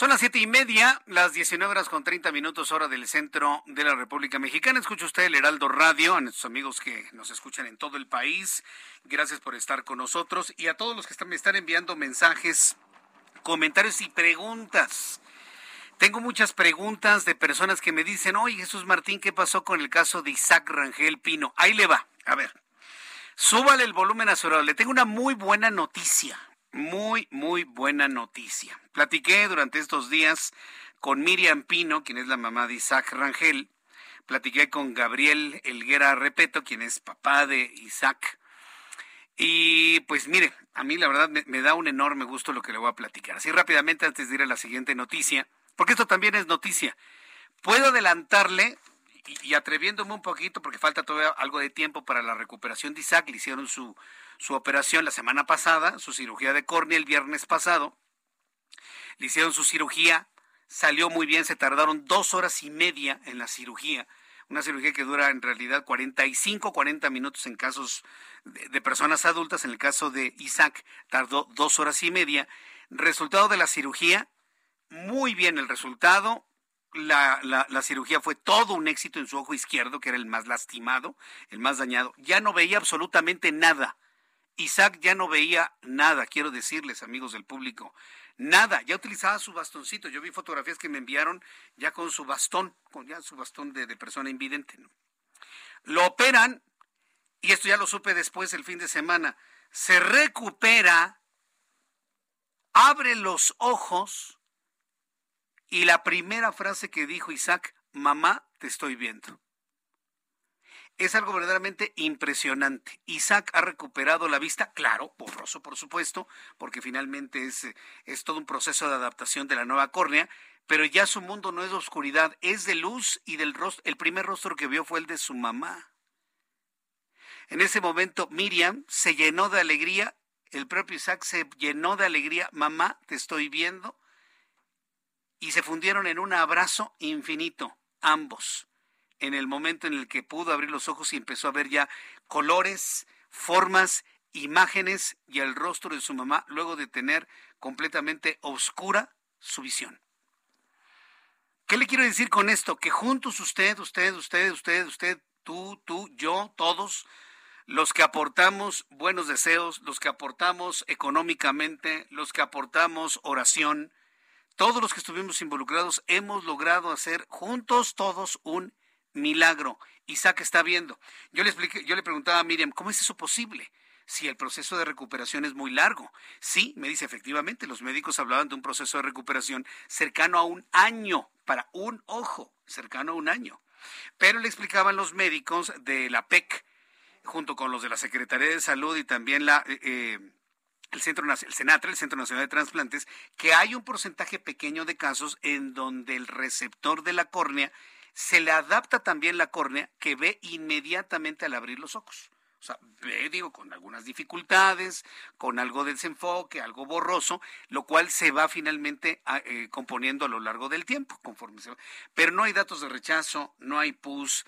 Son las siete y media, las 19 horas con 30 minutos hora del centro de la República Mexicana. Escucha usted el Heraldo Radio, a nuestros amigos que nos escuchan en todo el país. Gracias por estar con nosotros y a todos los que están, me están enviando mensajes, comentarios y preguntas. Tengo muchas preguntas de personas que me dicen, oye Jesús Martín, ¿qué pasó con el caso de Isaac Rangel Pino? Ahí le va, a ver. Súbale el volumen a su Le tengo una muy buena noticia, muy, muy buena noticia. Platiqué durante estos días con Miriam Pino, quien es la mamá de Isaac Rangel. Platiqué con Gabriel Elguera Repeto, quien es papá de Isaac. Y pues mire, a mí la verdad me, da un enorme gusto lo que le voy a platicar. Así rápidamente antes de ir a la siguiente noticia, porque esto también es noticia. Puedo adelantarle, y, y atreviéndome un poquito, porque falta todavía algo de tiempo para la recuperación de Isaac, le hicieron su, su operación la semana pasada, su cirugía de córnea el viernes pasado, le hicieron su cirugía, salió muy bien, se tardaron dos horas y media en la cirugía, una cirugía que dura en realidad 45, 40 minutos en casos de, personas adultas, en el caso de Isaac tardó dos horas y media. Resultado de la cirugía, muy bien el resultado, la, la, cirugía fue todo un éxito en su ojo izquierdo, que era el más lastimado, el más dañado. Ya no veía absolutamente nada. Isaac ya no veía nada, quiero decirles, amigos del público. Nada, ya utilizaba su bastoncito. Yo vi fotografías que me enviaron ya con su bastón, con ya su bastón de, persona invidente. Lo operan, y esto ya lo supe después el fin de semana, se recupera, abre los ojos y la primera frase que dijo Isaac, mamá, te estoy viendo. Es algo verdaderamente impresionante. Isaac ha recuperado la vista, claro, borroso por supuesto, porque finalmente es, es todo un proceso de adaptación de la nueva córnea, pero ya su mundo no es de oscuridad, es de luz y del rostro, el primer rostro que vio fue el de su mamá. En ese momento Miriam se llenó de alegría, el propio Isaac se llenó de alegría, mamá, te estoy viendo, y se fundieron en un abrazo infinito, ambos, en el momento en el que pudo abrir los ojos y empezó a ver ya colores, formas, imágenes y el rostro de su mamá luego de tener completamente oscura su visión. ¿Qué le quiero decir con esto? Que juntos usted, usted, usted, usted, usted, tú, tú, yo, todos, los que aportamos buenos deseos, los que aportamos económicamente, los que aportamos oración, todos los que estuvimos involucrados hemos logrado hacer juntos todos un milagro. Isaac está viendo. Yo le expliqué, yo le preguntaba a Miriam, ¿cómo es eso posible? Si el proceso de recuperación es muy largo. Sí, me dice efectivamente, los médicos hablaban de un proceso de recuperación cercano a un año para un ojo, cercano a un año. Pero le explicaban los médicos de la PEC, junto con los de la Secretaría de Salud y también la eh, eh, el Centro el Senatra, el Centro Nacional de Transplantes, que hay un porcentaje pequeño de casos en donde el receptor de la córnea se le adapta también la córnea que ve inmediatamente al abrir los ojos. O sea, ve, digo, con algunas dificultades, con algo de desenfoque, algo borroso, lo cual se va finalmente ah, eh, componiendo a lo largo del tiempo, conforme se va. Pero no hay datos de rechazo, no hay pus,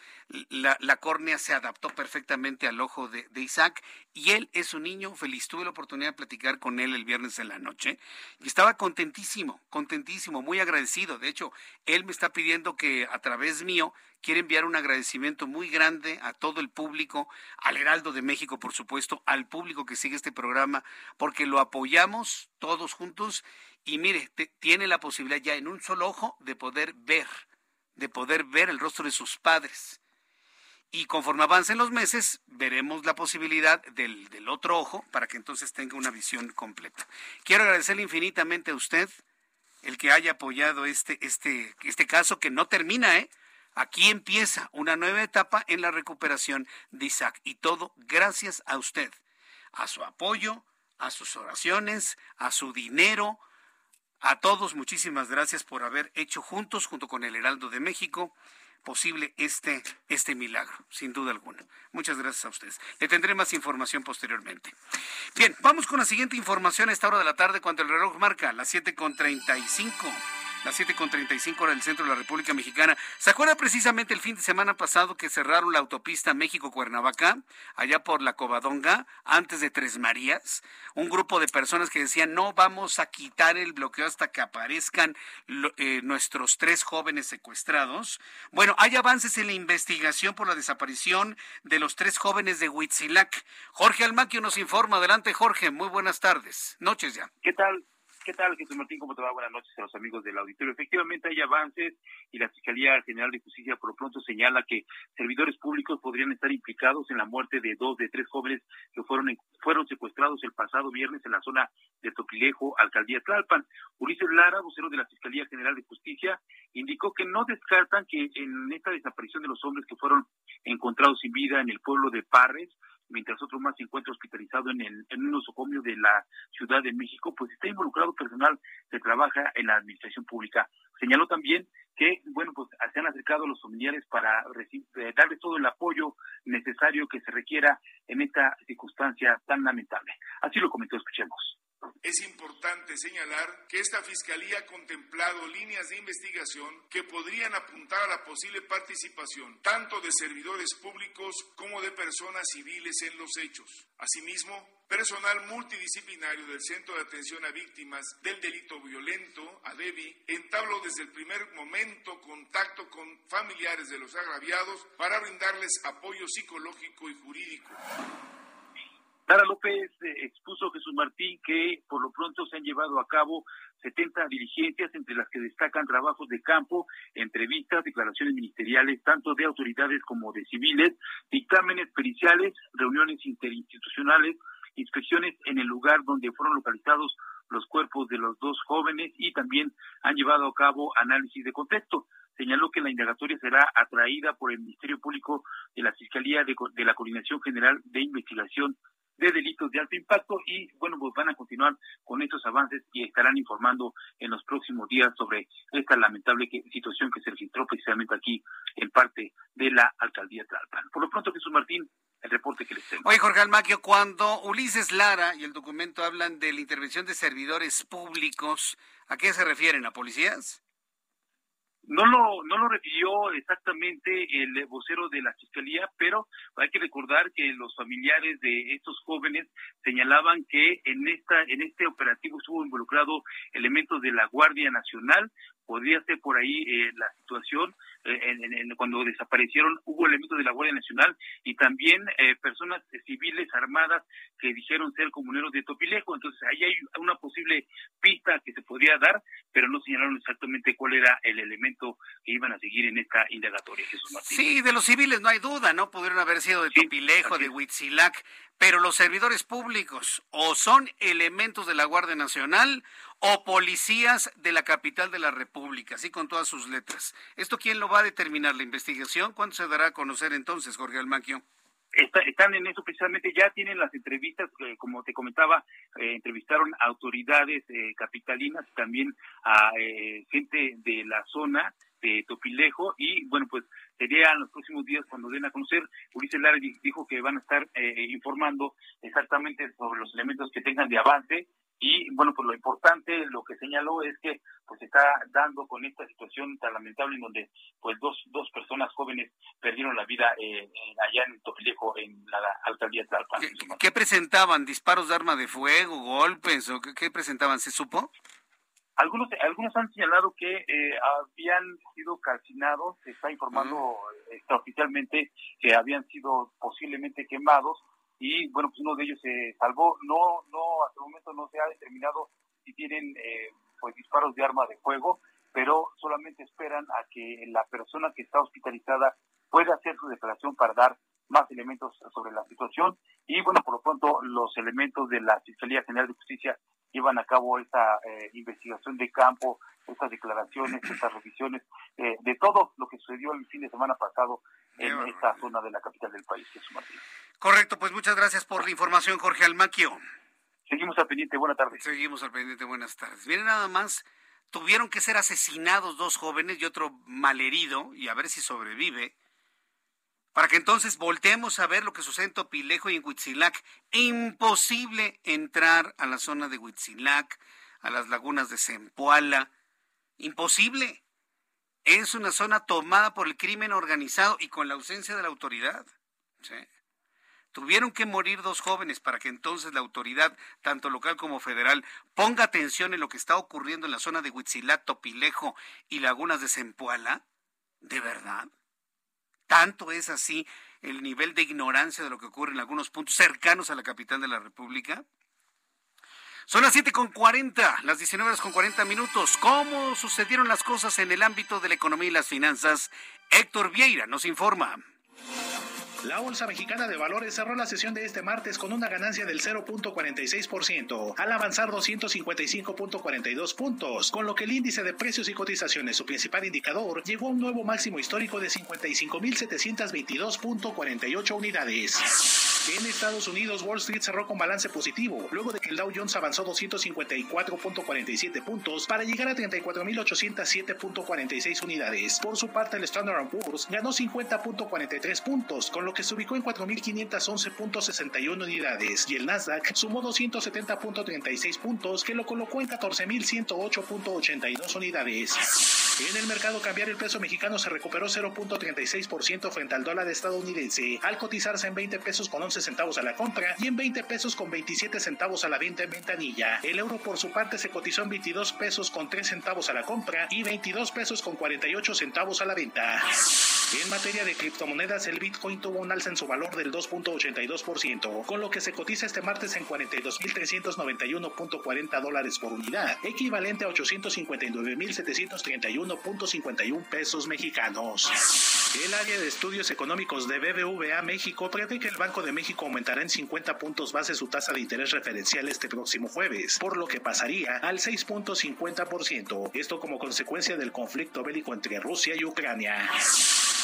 la, córnea se adaptó perfectamente al ojo de, Isaac y él es un niño feliz. Tuve la oportunidad de platicar con él el viernes en la noche y estaba contentísimo, contentísimo, muy agradecido. De hecho, él me está pidiendo que a través mío quiere enviar un agradecimiento muy grande a todo el público, al Heraldo de México, por supuesto, al público que sigue este programa, porque lo apoyamos todos juntos y mire, tiene la posibilidad ya en un solo ojo de poder ver, de poder ver el rostro de sus padres. Y conforme avancen los meses, veremos la posibilidad del, del otro ojo para que entonces tenga una visión completa. Quiero agradecerle infinitamente a usted el que haya apoyado este, este, este caso que no termina, ¿eh? Aquí empieza una nueva etapa en la recuperación de Isaac y todo gracias a usted, a su apoyo, a sus oraciones, a su dinero. A todos muchísimas gracias por haber hecho juntos, junto con el Heraldo de México, posible este, este milagro, sin duda alguna. Muchas gracias a ustedes. Le tendré más información posteriormente. Bien, vamos con la siguiente información a esta hora de la tarde cuando el reloj marca las 7.35 las 7.35 hora del centro de la República Mexicana. ¿Se acuerda precisamente el fin de semana pasado que cerraron la autopista México-Cuernavaca, allá por la Covadonga, antes de Tres Marías? Un grupo de personas que decían, no vamos a quitar el bloqueo hasta que aparezcan eh, nuestros tres jóvenes secuestrados. Bueno, hay avances en la investigación por la desaparición de los tres jóvenes de Huitzilac. Jorge Almaquio nos informa. Adelante, Jorge. Muy buenas tardes. Noches ya. ¿Qué tal? ¿Qué tal, Jesús Martín? ¿Cómo te va? Buenas noches a los amigos del auditorio. Efectivamente hay avances y la Fiscalía General de Justicia por lo pronto señala que servidores públicos podrían estar implicados en la muerte de dos de tres jóvenes que fueron fueron secuestrados el pasado viernes en la zona de Toquilejo, Alcaldía Tlalpan. Ulises Lara, vocero de la Fiscalía General de Justicia, indicó que no descartan que en esta desaparición de los hombres que fueron encontrados sin vida en el pueblo de Parres, mientras otro más se encuentra hospitalizado en, el, en un nosocomio de la Ciudad de México, pues está involucrado personal que trabaja en la administración pública. Señaló también que, bueno, pues se han acercado a los familiares para eh, darles todo el apoyo necesario que se requiera en esta circunstancia tan lamentable. Así lo comentó, escuchemos. Es importante señalar que esta Fiscalía ha contemplado líneas de investigación que podrían apuntar a la posible participación tanto de servidores públicos como de personas civiles en los hechos. Asimismo, personal multidisciplinario del Centro de Atención a Víctimas del Delito Violento, ADEVI, entabló desde el primer momento contacto con familiares de los agraviados para brindarles apoyo psicológico y jurídico. Sara López eh, expuso Jesús Martín que por lo pronto se han llevado a cabo 70 diligencias, entre las que destacan trabajos de campo, entrevistas, declaraciones ministeriales, tanto de autoridades como de civiles, dictámenes periciales, reuniones interinstitucionales, inspecciones en el lugar donde fueron localizados los cuerpos de los dos jóvenes y también han llevado a cabo análisis de contexto. Señaló que la indagatoria será atraída por el Ministerio Público de la Fiscalía de, de la Coordinación General de Investigación de delitos de alto impacto y bueno, pues van a continuar con estos avances y estarán informando en los próximos días sobre esta lamentable situación que se registró precisamente aquí en parte de la alcaldía Tlalpan. Por lo pronto, Jesús Martín, el reporte que les tengo. Oye, Jorge Almaquio, cuando Ulises Lara y el documento hablan de la intervención de servidores públicos, ¿a qué se refieren? ¿A policías? No lo, no lo refirió exactamente el vocero de la Fiscalía, pero hay que recordar que los familiares de estos jóvenes señalaban que en, esta, en este operativo estuvo involucrado elementos de la Guardia Nacional, podría ser por ahí eh, la situación, eh, en, cuando desaparecieron hubo elementos de la Guardia Nacional y también eh, personas civiles armadas que dijeron ser comuneros de Topilejo. Entonces ahí hay una posible pista que se podría dar, pero no señalaron exactamente cuál era el elemento que iban a seguir en esta indagatoria, Jesús Martín. Sí, de los civiles no hay duda, ¿no? Pudieron haber sido de Topilejo, de Huitzilac, pero los servidores públicos o son elementos de la Guardia Nacional o policías de la capital de la República, así con todas sus letras. ¿Esto quién lo va a determinar? ¿La investigación? ¿Cuándo se dará a conocer entonces, Jorge Almaquio? están en eso precisamente, ya tienen las entrevistas, eh, como te comentaba, eh, entrevistaron autoridades eh, capitalinas, también a gente de la zona de Topilejo y bueno, pues sería en los próximos días cuando den a conocer. Ulises Lara dijo que van a estar informando exactamente sobre los elementos que tengan de avance y bueno, pues lo importante, lo que señaló es que pues se está dando con esta situación tan lamentable en donde pues dos, dos personas jóvenes perdieron la vida eh, allá en Topilejo, en la alcaldía de Tlalpan. ¿Qué, presentaban? ¿Disparos de arma de fuego, golpes o qué, presentaban? ¿Se supo? Algunos, algunos han señalado que eh, habían sido calcinados, se está informando oficialmente que habían sido posiblemente quemados y bueno, pues uno de ellos se salvó. No, no, hasta el momento no se ha determinado si tienen eh, pues disparos de arma de fuego, pero solamente esperan a que la persona que está hospitalizada pueda hacer su declaración para dar más elementos sobre la situación y bueno, por lo pronto los elementos de la Fiscalía General de Justicia llevan a cabo esta eh, investigación de campo, estas declaraciones, estas revisiones, eh, de todo lo que sucedió el fin de semana pasado en esta zona de la capital del país, Jesús Martín. Correcto, pues muchas gracias por la información, Jorge Almaquio. Seguimos al pendiente, buenas tardes. Seguimos al pendiente, buenas tardes. Miren nada más, tuvieron que ser asesinados dos jóvenes y otro malherido, y a ver si sobrevive, para que entonces volteemos a ver lo que sucede en Topilejo y en Huitzilac. Imposible entrar a la zona de Huitzilac, a las lagunas de Zempoala. Imposible. Es una zona tomada por el crimen organizado y con la ausencia de la autoridad. Tuvieron que morir dos jóvenes para que entonces la autoridad, tanto local como federal, ponga atención en lo que está ocurriendo en la zona de Huitzilac, Topilejo y lagunas de Zempoala. ¿De verdad? ¿Tanto es así el nivel de ignorancia de lo que ocurre en algunos puntos cercanos a la capital de la República? Son las 7 con 40, las 19 horas con 40 minutos. ¿Cómo sucedieron las cosas en el ámbito de la economía y las finanzas? Héctor Vieira nos informa. La Bolsa Mexicana de Valores cerró la sesión de este martes con una ganancia del 0.46%, al avanzar 255.42 puntos, con lo que el índice de precios y cotizaciones, su principal indicador, llegó a un nuevo máximo histórico de 55.722.48 unidades. En Estados Unidos, Wall Street cerró con balance positivo, luego de que el Dow Jones avanzó 254.47 puntos para llegar a 34.807.46 unidades. Por su parte, el Standard Poor's ganó 50.43 puntos, con lo que se ubicó en 4.511.61 unidades, y el Nasdaq sumó 270.36 puntos, que lo colocó en 14.108.82 unidades. En el mercado cambiario, el peso mexicano se recuperó 0.36% frente al dólar estadounidense, al cotizarse en 20 pesos con 11 centavos a la compra y en 20 pesos con 27 centavos a la venta en ventanilla. El euro por su parte se cotizó en 22 pesos con 3 centavos a la compra y 22 pesos con 48 centavos a la venta. En materia de criptomonedas, el Bitcoin tuvo un alza en su valor del 2.82%, con lo que se cotiza este martes en 42.391.40 dólares por unidad, equivalente a 859.731.51 pesos mexicanos. El área de estudios económicos de BBVA México prevé que el Banco de México aumentará en 50 puntos base su tasa de interés referencial este próximo jueves, por lo que pasaría al 6.50%, esto como consecuencia del conflicto bélico entre Rusia y Ucrania.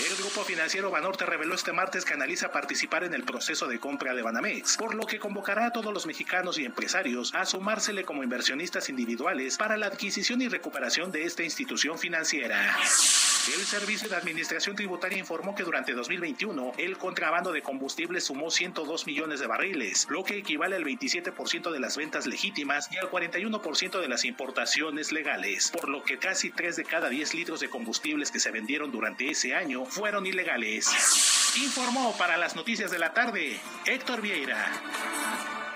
El grupo financiero Banorte reveló este martes que analiza participar en el proceso de compra de Banamex, por lo que convocará a todos los mexicanos y empresarios a sumársele como inversionistas individuales para la adquisición y recuperación de esta institución financiera. El Servicio de Administración Tributaria informó que durante 2021 el contrabando de combustible sumó 102 millones de barriles, lo que equivale al 27% de las ventas legítimas y al 41% de las importaciones legales, por lo que casi 3 de cada 10 litros de combustibles que se vendieron durante ese año fueron ilegales. Informó para las noticias de la tarde Héctor Vieira.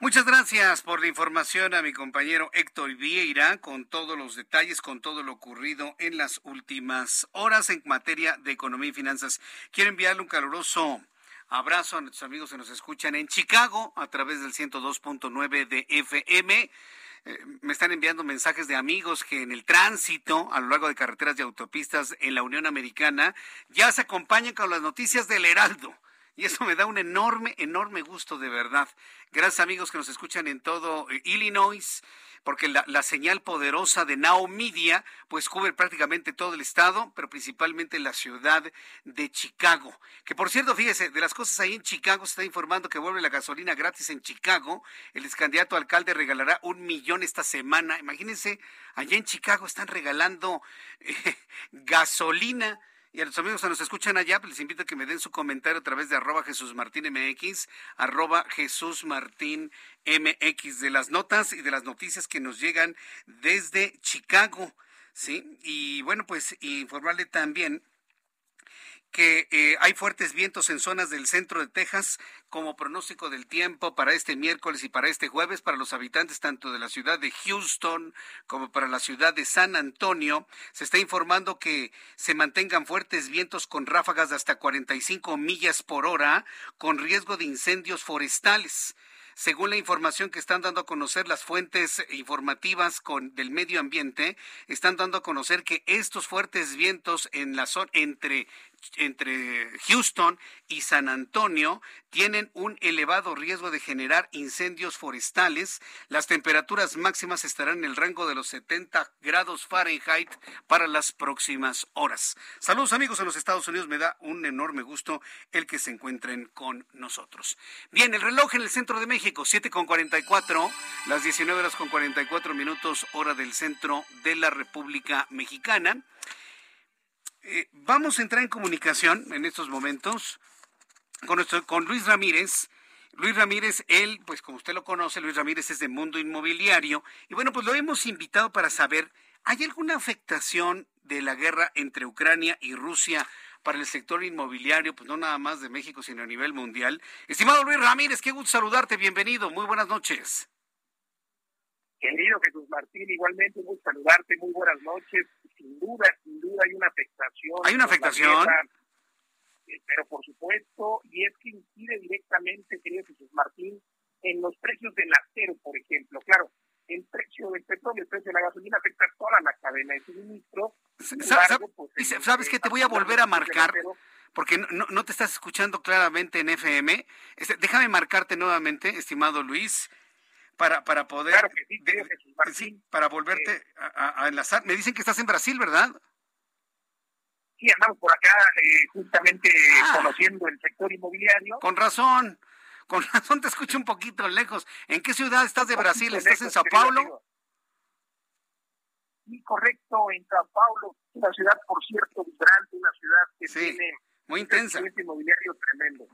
Muchas gracias por la información a mi compañero Héctor Vieira con todos los detalles, con todo lo ocurrido en las últimas horas en materia de economía y finanzas. Quiero enviarle un caluroso abrazo a nuestros amigos que nos escuchan en Chicago a través del 102.9 de FM. Eh, me están enviando mensajes de amigos que en el tránsito a lo largo de carreteras y autopistas en la Unión Americana ya se acompañan con las noticias del Heraldo. Y eso me da un enorme, enorme gusto de verdad. Gracias amigos que nos escuchan en todo eh, Illinois, porque la, señal poderosa de Now Media pues cubre prácticamente todo el estado, pero principalmente la ciudad de Chicago. Que por cierto, fíjese, de las cosas ahí en Chicago se está informando que vuelve la gasolina gratis en Chicago. El ex candidato alcalde regalará un millón esta semana. Imagínense, allá en Chicago están regalando eh, gasolina y a los amigos que nos escuchan allá, pues les invito a que me den su comentario a través de arroba Jesús Martín MX, arroba Jesús Martín MX, de las notas y de las noticias que nos llegan desde Chicago. ¿sí? Y bueno, pues informarle también que eh, hay fuertes vientos en zonas del centro de Texas como pronóstico del tiempo para este miércoles y para este jueves para los habitantes tanto de la ciudad de Houston como para la ciudad de San Antonio. Se está informando que se mantengan fuertes vientos con ráfagas de hasta 45 millas por hora con riesgo de incendios forestales. Según la información que están dando a conocer las fuentes informativas con, del medio ambiente, están dando a conocer que estos fuertes vientos en la zona entre entre Houston y San Antonio tienen un elevado riesgo de generar incendios forestales. Las temperaturas máximas estarán en el rango de los 70 grados Fahrenheit para las próximas horas. Saludos amigos en los Estados Unidos, me da un enorme gusto el que se encuentren con nosotros. Bien, el reloj en el centro de México, 7 con 44, las 19 horas con 44 minutos, hora del centro de la República Mexicana. Eh, vamos a entrar en comunicación en estos momentos con, nuestro, con Luis Ramírez. Luis Ramírez, él, pues como usted lo conoce, Luis Ramírez es de Mundo Inmobiliario. Y bueno, pues lo hemos invitado para saber, ¿hay alguna afectación de la guerra entre Ucrania y Rusia para el sector inmobiliario, pues no nada más de México, sino a nivel mundial? Estimado Luis Ramírez, qué gusto saludarte, bienvenido, muy buenas noches. Querido Jesús Martín, igualmente muy saludarte, muy buenas noches. Sin duda, sin duda hay una afectación. ¿Hay una afectación? Eh, pero por supuesto, y es que incide directamente, querido Jesús Martín, en los precios del acero, por ejemplo. Claro, el precio del petróleo, el precio de la gasolina afecta toda la cadena de suministro. Pues, ¿Sabes qué? Te voy a volver a marcar porque no, no, te estás escuchando claramente en FM. Este, déjame marcarte nuevamente, estimado Luis para, para poder, sí, para volverte a, enlazar. Me dicen que estás en Brasil, ¿verdad? Sí, andamos por acá eh, justamente ah. conociendo el sector inmobiliario. Con razón, con razón te escucho un poquito lejos. ¿En qué ciudad estás de Brasil? ¿Estás en Sao Paulo? Sí, correcto, en Sao Paulo, una ciudad, por cierto, vibrante, una ciudad que tiene muy intensa. un inmobiliario tremendo.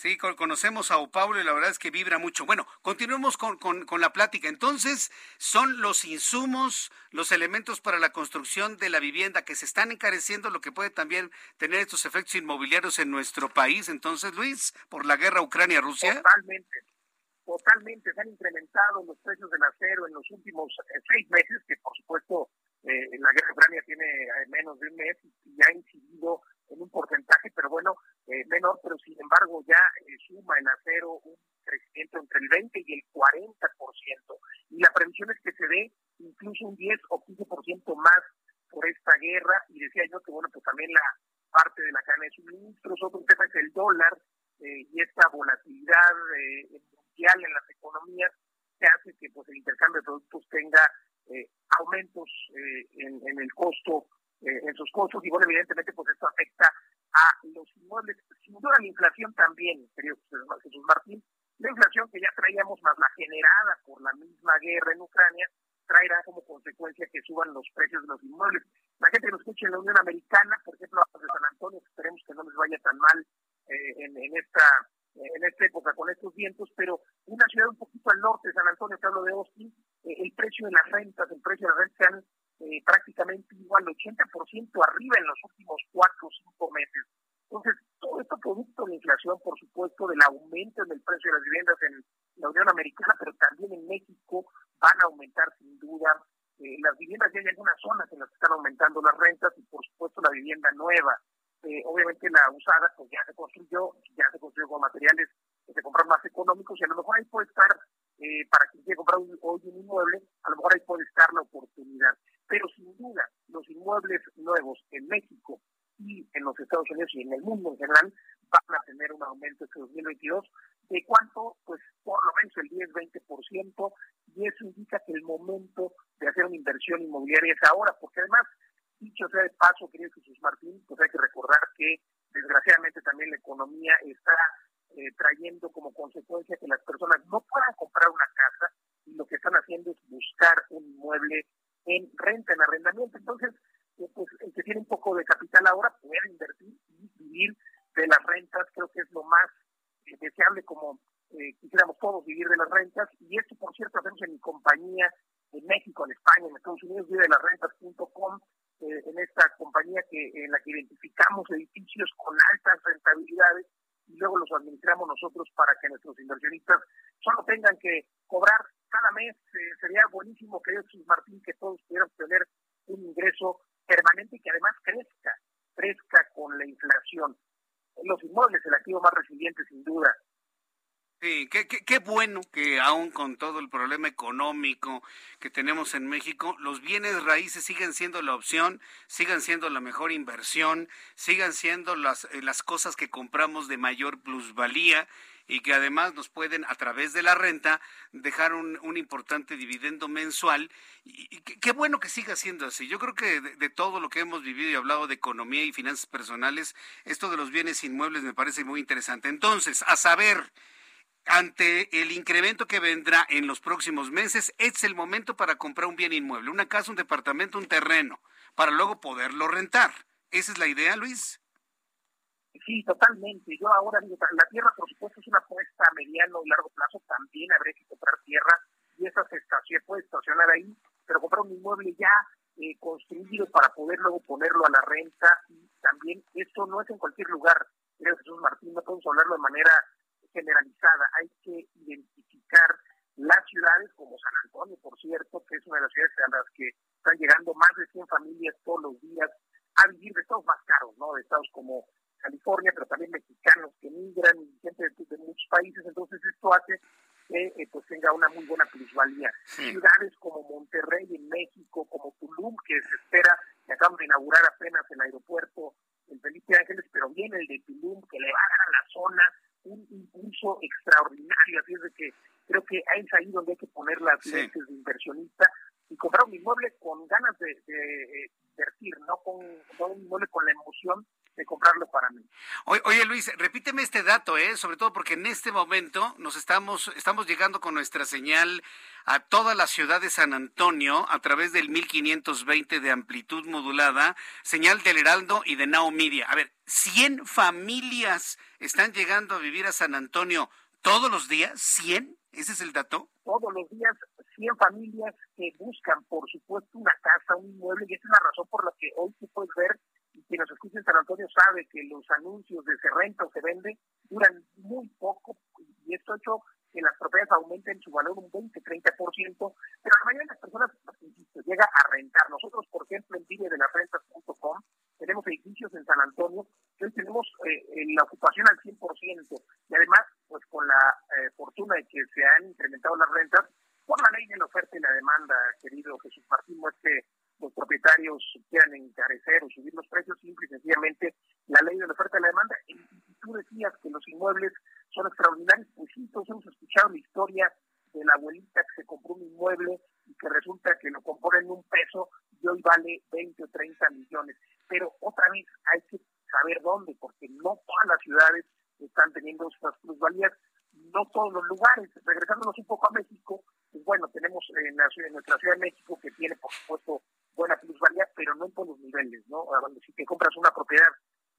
Sí, conocemos a Sao Paulo y la verdad es que vibra mucho. Bueno, continuemos con, con, la plática. Entonces, son los insumos, los elementos para la construcción de la vivienda que se están encareciendo, lo que puede también tener estos efectos inmobiliarios en nuestro país. Entonces, Luis, por la guerra Ucrania-Rusia. Totalmente, totalmente. Se han incrementado los precios del acero en los últimos eh, seis meses, que por supuesto eh, la guerra Ucrania tiene eh, menos de un mes y ha incidido en un porcentaje, pero bueno, eh, menor, pero sin embargo ya eh, suma en acero un crecimiento entre el 20 y el 40%. Y la previsión es que se dé incluso un 10 o 15% más por esta guerra. Y decía yo que, bueno, pues también la parte de la cadena de suministros, otro tema es el dólar eh, y esta volatilidad mundial en las economías que hace que pues el intercambio de productos tenga aumentos en, en el costo eh, en sus costos y bueno, evidentemente pues esto afecta a los inmuebles, sin duda la inflación también, querido Jesús Martín, la inflación que ya traíamos más la generada por la misma guerra en Ucrania traerá como consecuencia que suban los precios de los inmuebles. La gente que nos escucha en la Unión Americana, por ejemplo, de San Antonio, esperemos que no les vaya tan mal eh, en, esta en esta época con estos vientos, pero una ciudad un poquito al norte San Antonio, hablo de Austin, eh, el precio de las rentas, el precio de las rentas se han eh, prácticamente igual, 80% arriba en los últimos cuatro o cinco meses. Entonces, todo esto producto de la inflación, por supuesto, del aumento en el precio de las viviendas en la Unión Americana, pero también en México van a aumentar sin duda. Eh, las viviendas ya hay algunas zonas en las que están aumentando las rentas y, por supuesto, la vivienda nueva. Eh, obviamente la usada pues ya se construyó, ya se construyó con materiales que se compran más económicos y a lo mejor ahí puede estar, para quien quiera comprar hoy un inmueble, a lo mejor ahí puede estar la oportunidad. Pero sin duda, los inmuebles nuevos en México y en los Estados Unidos y en el mundo en general van a tener un aumento este 2022 de cuánto, pues por lo menos el 10-20%, y eso indica que el momento de hacer una inversión inmobiliaria es ahora, porque además, dicho sea de paso, querido Jesús Martín, pues hay que recordar que desgraciadamente también la economía está eh, trayendo como consecuencia que las personas no puedan comprar una casa y lo que están haciendo es buscar un inmueble en renta, en arrendamiento. Entonces, eh, pues el que tiene un poco de capital ahora puede invertir y vivir de las rentas, creo que es lo más eh, deseable como eh, quisiéramos todos vivir de las rentas. Y esto, por cierto, hacemos en mi compañía en México, en España, en Estados Unidos, vive de las rentas.com, en esta compañía que en la que identificamos edificios con altas rentabilidades y luego los administramos nosotros para que nuestros inversionistas solo tengan que cobrar cada mes. Eh, sería buenísimo, querido Jesús Martín, que todos pudieran tener un ingreso permanente y que además crezca, crezca con la inflación. Los inmuebles, el activo más resiliente, sin duda. Sí, qué, bueno que aún con todo el problema económico que tenemos en México, los bienes raíces siguen siendo la opción, sigan siendo la mejor inversión, sigan siendo las, eh, las cosas que compramos de mayor plusvalía y que además nos pueden, a través de la renta, dejar un, importante dividendo mensual. Y, qué bueno que siga siendo así. Yo creo que de, todo lo que hemos vivido y hablado de economía y finanzas personales, esto de los bienes inmuebles me parece muy interesante. Entonces, a saber, ante el incremento que vendrá en los próximos meses, es el momento para comprar un bien inmueble, una casa, un departamento, un terreno, para luego poderlo rentar. ¿Esa es la idea, Luis? Sí, totalmente. Yo ahora la tierra, por supuesto, es una apuesta a mediano y largo plazo. También habría que comprar tierra y esa se puede estacionar ahí, pero comprar un inmueble ya eh, construido para poder luego ponerlo a la renta. Y también esto no es en cualquier lugar. Creo Jesús Martín, no podemos hablarlo de manera generalizada. Hay que identificar las ciudades como San Antonio, por cierto, que es una de las ciudades a las que están llegando más de 100 familias todos los días a vivir de estados más caros, ¿no? De estados como California, pero también mexicanos que migran y gente de, muchos países. Entonces esto hace que eh, pues tenga una muy buena plusvalía. Ciudades como Monterrey en México, como Tulum, que se espera, que acaban de inaugurar apenas el aeropuerto en Felipe Ángeles, pero viene el de Tulum, que le va a dar a la zona un impulso extraordinario. Así es de que creo que ahí es ahí donde hay que poner las lentes de inversionista y comprar un inmueble con ganas de, de, invertir, no con un inmueble con la Luis, repíteme este dato, ¿eh? sobre todo porque en este momento nos estamos, estamos llegando con nuestra señal a toda la ciudad de San Antonio a través del 1520 de amplitud modulada, señal del Heraldo y de Now Media. A ver, 100 familias están llegando a vivir a San Antonio todos los días, 100, ese es el dato. Todos los días 100 familias que buscan, por supuesto, una casa, un inmueble, y esa es la razón por la que hoy tú puedes ver y quien nos escucha San Antonio sabe que los anuncios de se renta o se vende duran muy poco y esto ha hecho que las propiedades aumenten su valor un 20, 30%, pero la mayoría de las personas, llega a rentar. Nosotros, por ejemplo, en de las rentas.com tenemos edificios en San Antonio que hoy tenemos eh, la ocupación al 100% y además, pues con la eh, fortuna de que se han incrementado las rentas, por la ley de la oferta y la demanda, querido Jesús Martín, no es que los propietarios quieran encarecer o subir los precios, simple y sencillamente la ley de la oferta y la demanda. Y, tú decías que los inmuebles son extraordinarios, pues sí, todos hemos escuchado la historia de la abuelita que se compró un inmueble y que resulta que lo compró en un peso y hoy vale 20 o 30 millones. Pero otra vez hay que saber dónde, porque no todas las ciudades están teniendo estas plusvalías, no todos los lugares. Regresándonos un poco a México, pues bueno, tenemos en, la, en nuestra Ciudad de México que tiene, por supuesto, buena plusvalía, pero no todos los niveles, ¿no? Si te compras una propiedad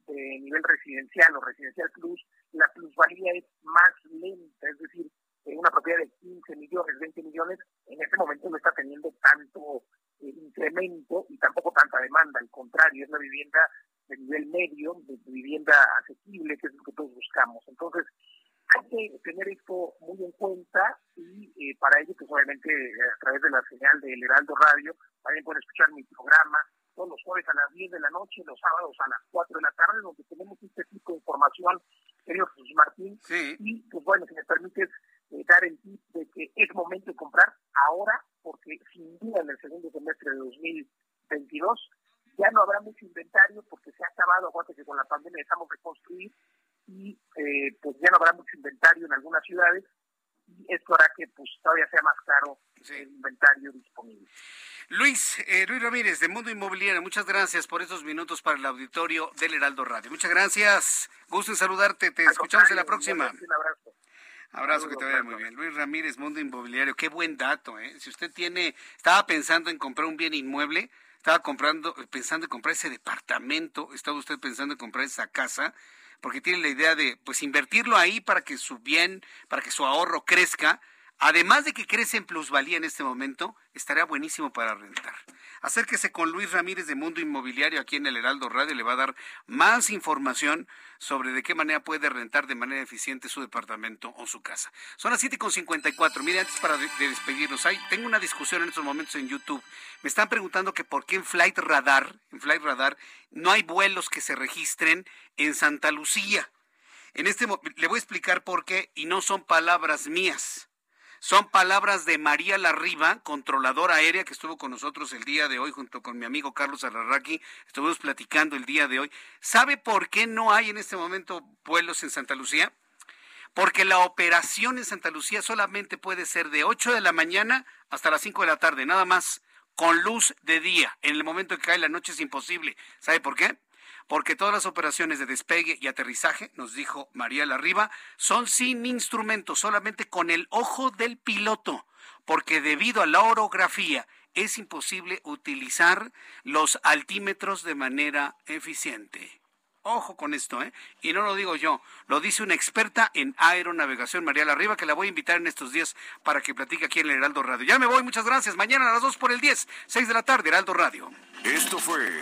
de nivel residencial o residencial plus, la plusvalía es más lenta, es decir, una propiedad de 15 millones, 20 millones, en este momento no está teniendo tanto eh, incremento y tampoco tanta demanda, al contrario, es la vivienda de nivel medio, de vivienda asequible, que es lo que todos buscamos. Entonces, hay que tener esto muy en cuenta y eh, para ello, pues obviamente a través de la señal del Heraldo Radio, también pueden escuchar mi programa todos los jueves a las 10 de la noche, los sábados a las 4 de la tarde, donde tenemos este tipo de información, querido Jesús Martín. Y pues bueno, si me permites eh, dar el tip de que es momento de comprar ahora, porque sin duda en el segundo semestre de 2022 ya no habrá mucho inventario porque se ha acabado, acuérdate que con la pandemia dejamos de construir y eh, pues ya no habrá mucho inventario en algunas ciudades y esto hará que pues todavía sea más caro el inventario disponible. Luis, eh, Luis Ramírez de Mundo Inmobiliario, muchas gracias por estos minutos para el auditorio del Heraldo Radio. Muchas gracias, gusto en saludarte, te escuchamos en la próxima. Un abrazo. Abrazo, que te vaya muy bien. Luis Ramírez, Mundo Inmobiliario, qué buen dato, ¿eh? Si usted tiene, estaba pensando en comprar un bien inmueble, estaba comprando, pensando en comprar ese departamento, estaba usted pensando en comprar esa casa, porque tiene la idea de pues invertirlo ahí para que su bien, para que su ahorro crezca, además de que crece en plusvalía en este momento, estaría buenísimo para rentar. Acérquese con Luis Ramírez de Mundo Inmobiliario aquí en el Heraldo Radio, le va a dar más información sobre de qué manera puede rentar de manera eficiente su departamento o su casa. Son las 7.54. Mire, antes para de, despedirnos, hay, tengo una discusión en estos momentos en YouTube. Me están preguntando que por qué en Flight Radar, en Flight Radar, no hay vuelos que se registren en Santa Lucía. En este le voy a explicar por qué y no son palabras mías. Son palabras de María Larriba, controladora aérea, que estuvo con nosotros el día de hoy junto con mi amigo Carlos Alarraqui. Estuvimos platicando el día de hoy. ¿Sabe por qué no hay en este momento vuelos en Santa Lucía? Porque la operación en Santa Lucía solamente puede ser de 8 de la mañana hasta las 5 de la tarde, nada más, con luz de día. En el momento que cae la noche es imposible. ¿Sabe por qué? Porque todas las operaciones de despegue y aterrizaje, nos dijo María Larriba, son sin instrumento, solamente con el ojo del piloto, porque debido a la orografía es imposible utilizar los altímetros de manera eficiente. Ojo con esto, ¿eh? Y no lo digo yo, lo dice una experta en aeronavegación, María Larriba, que la voy a invitar en estos días para que platique aquí en el Heraldo Radio. Ya me voy, muchas gracias. Mañana a las 2 por el 10, 6 de la tarde, Heraldo Radio. Esto fue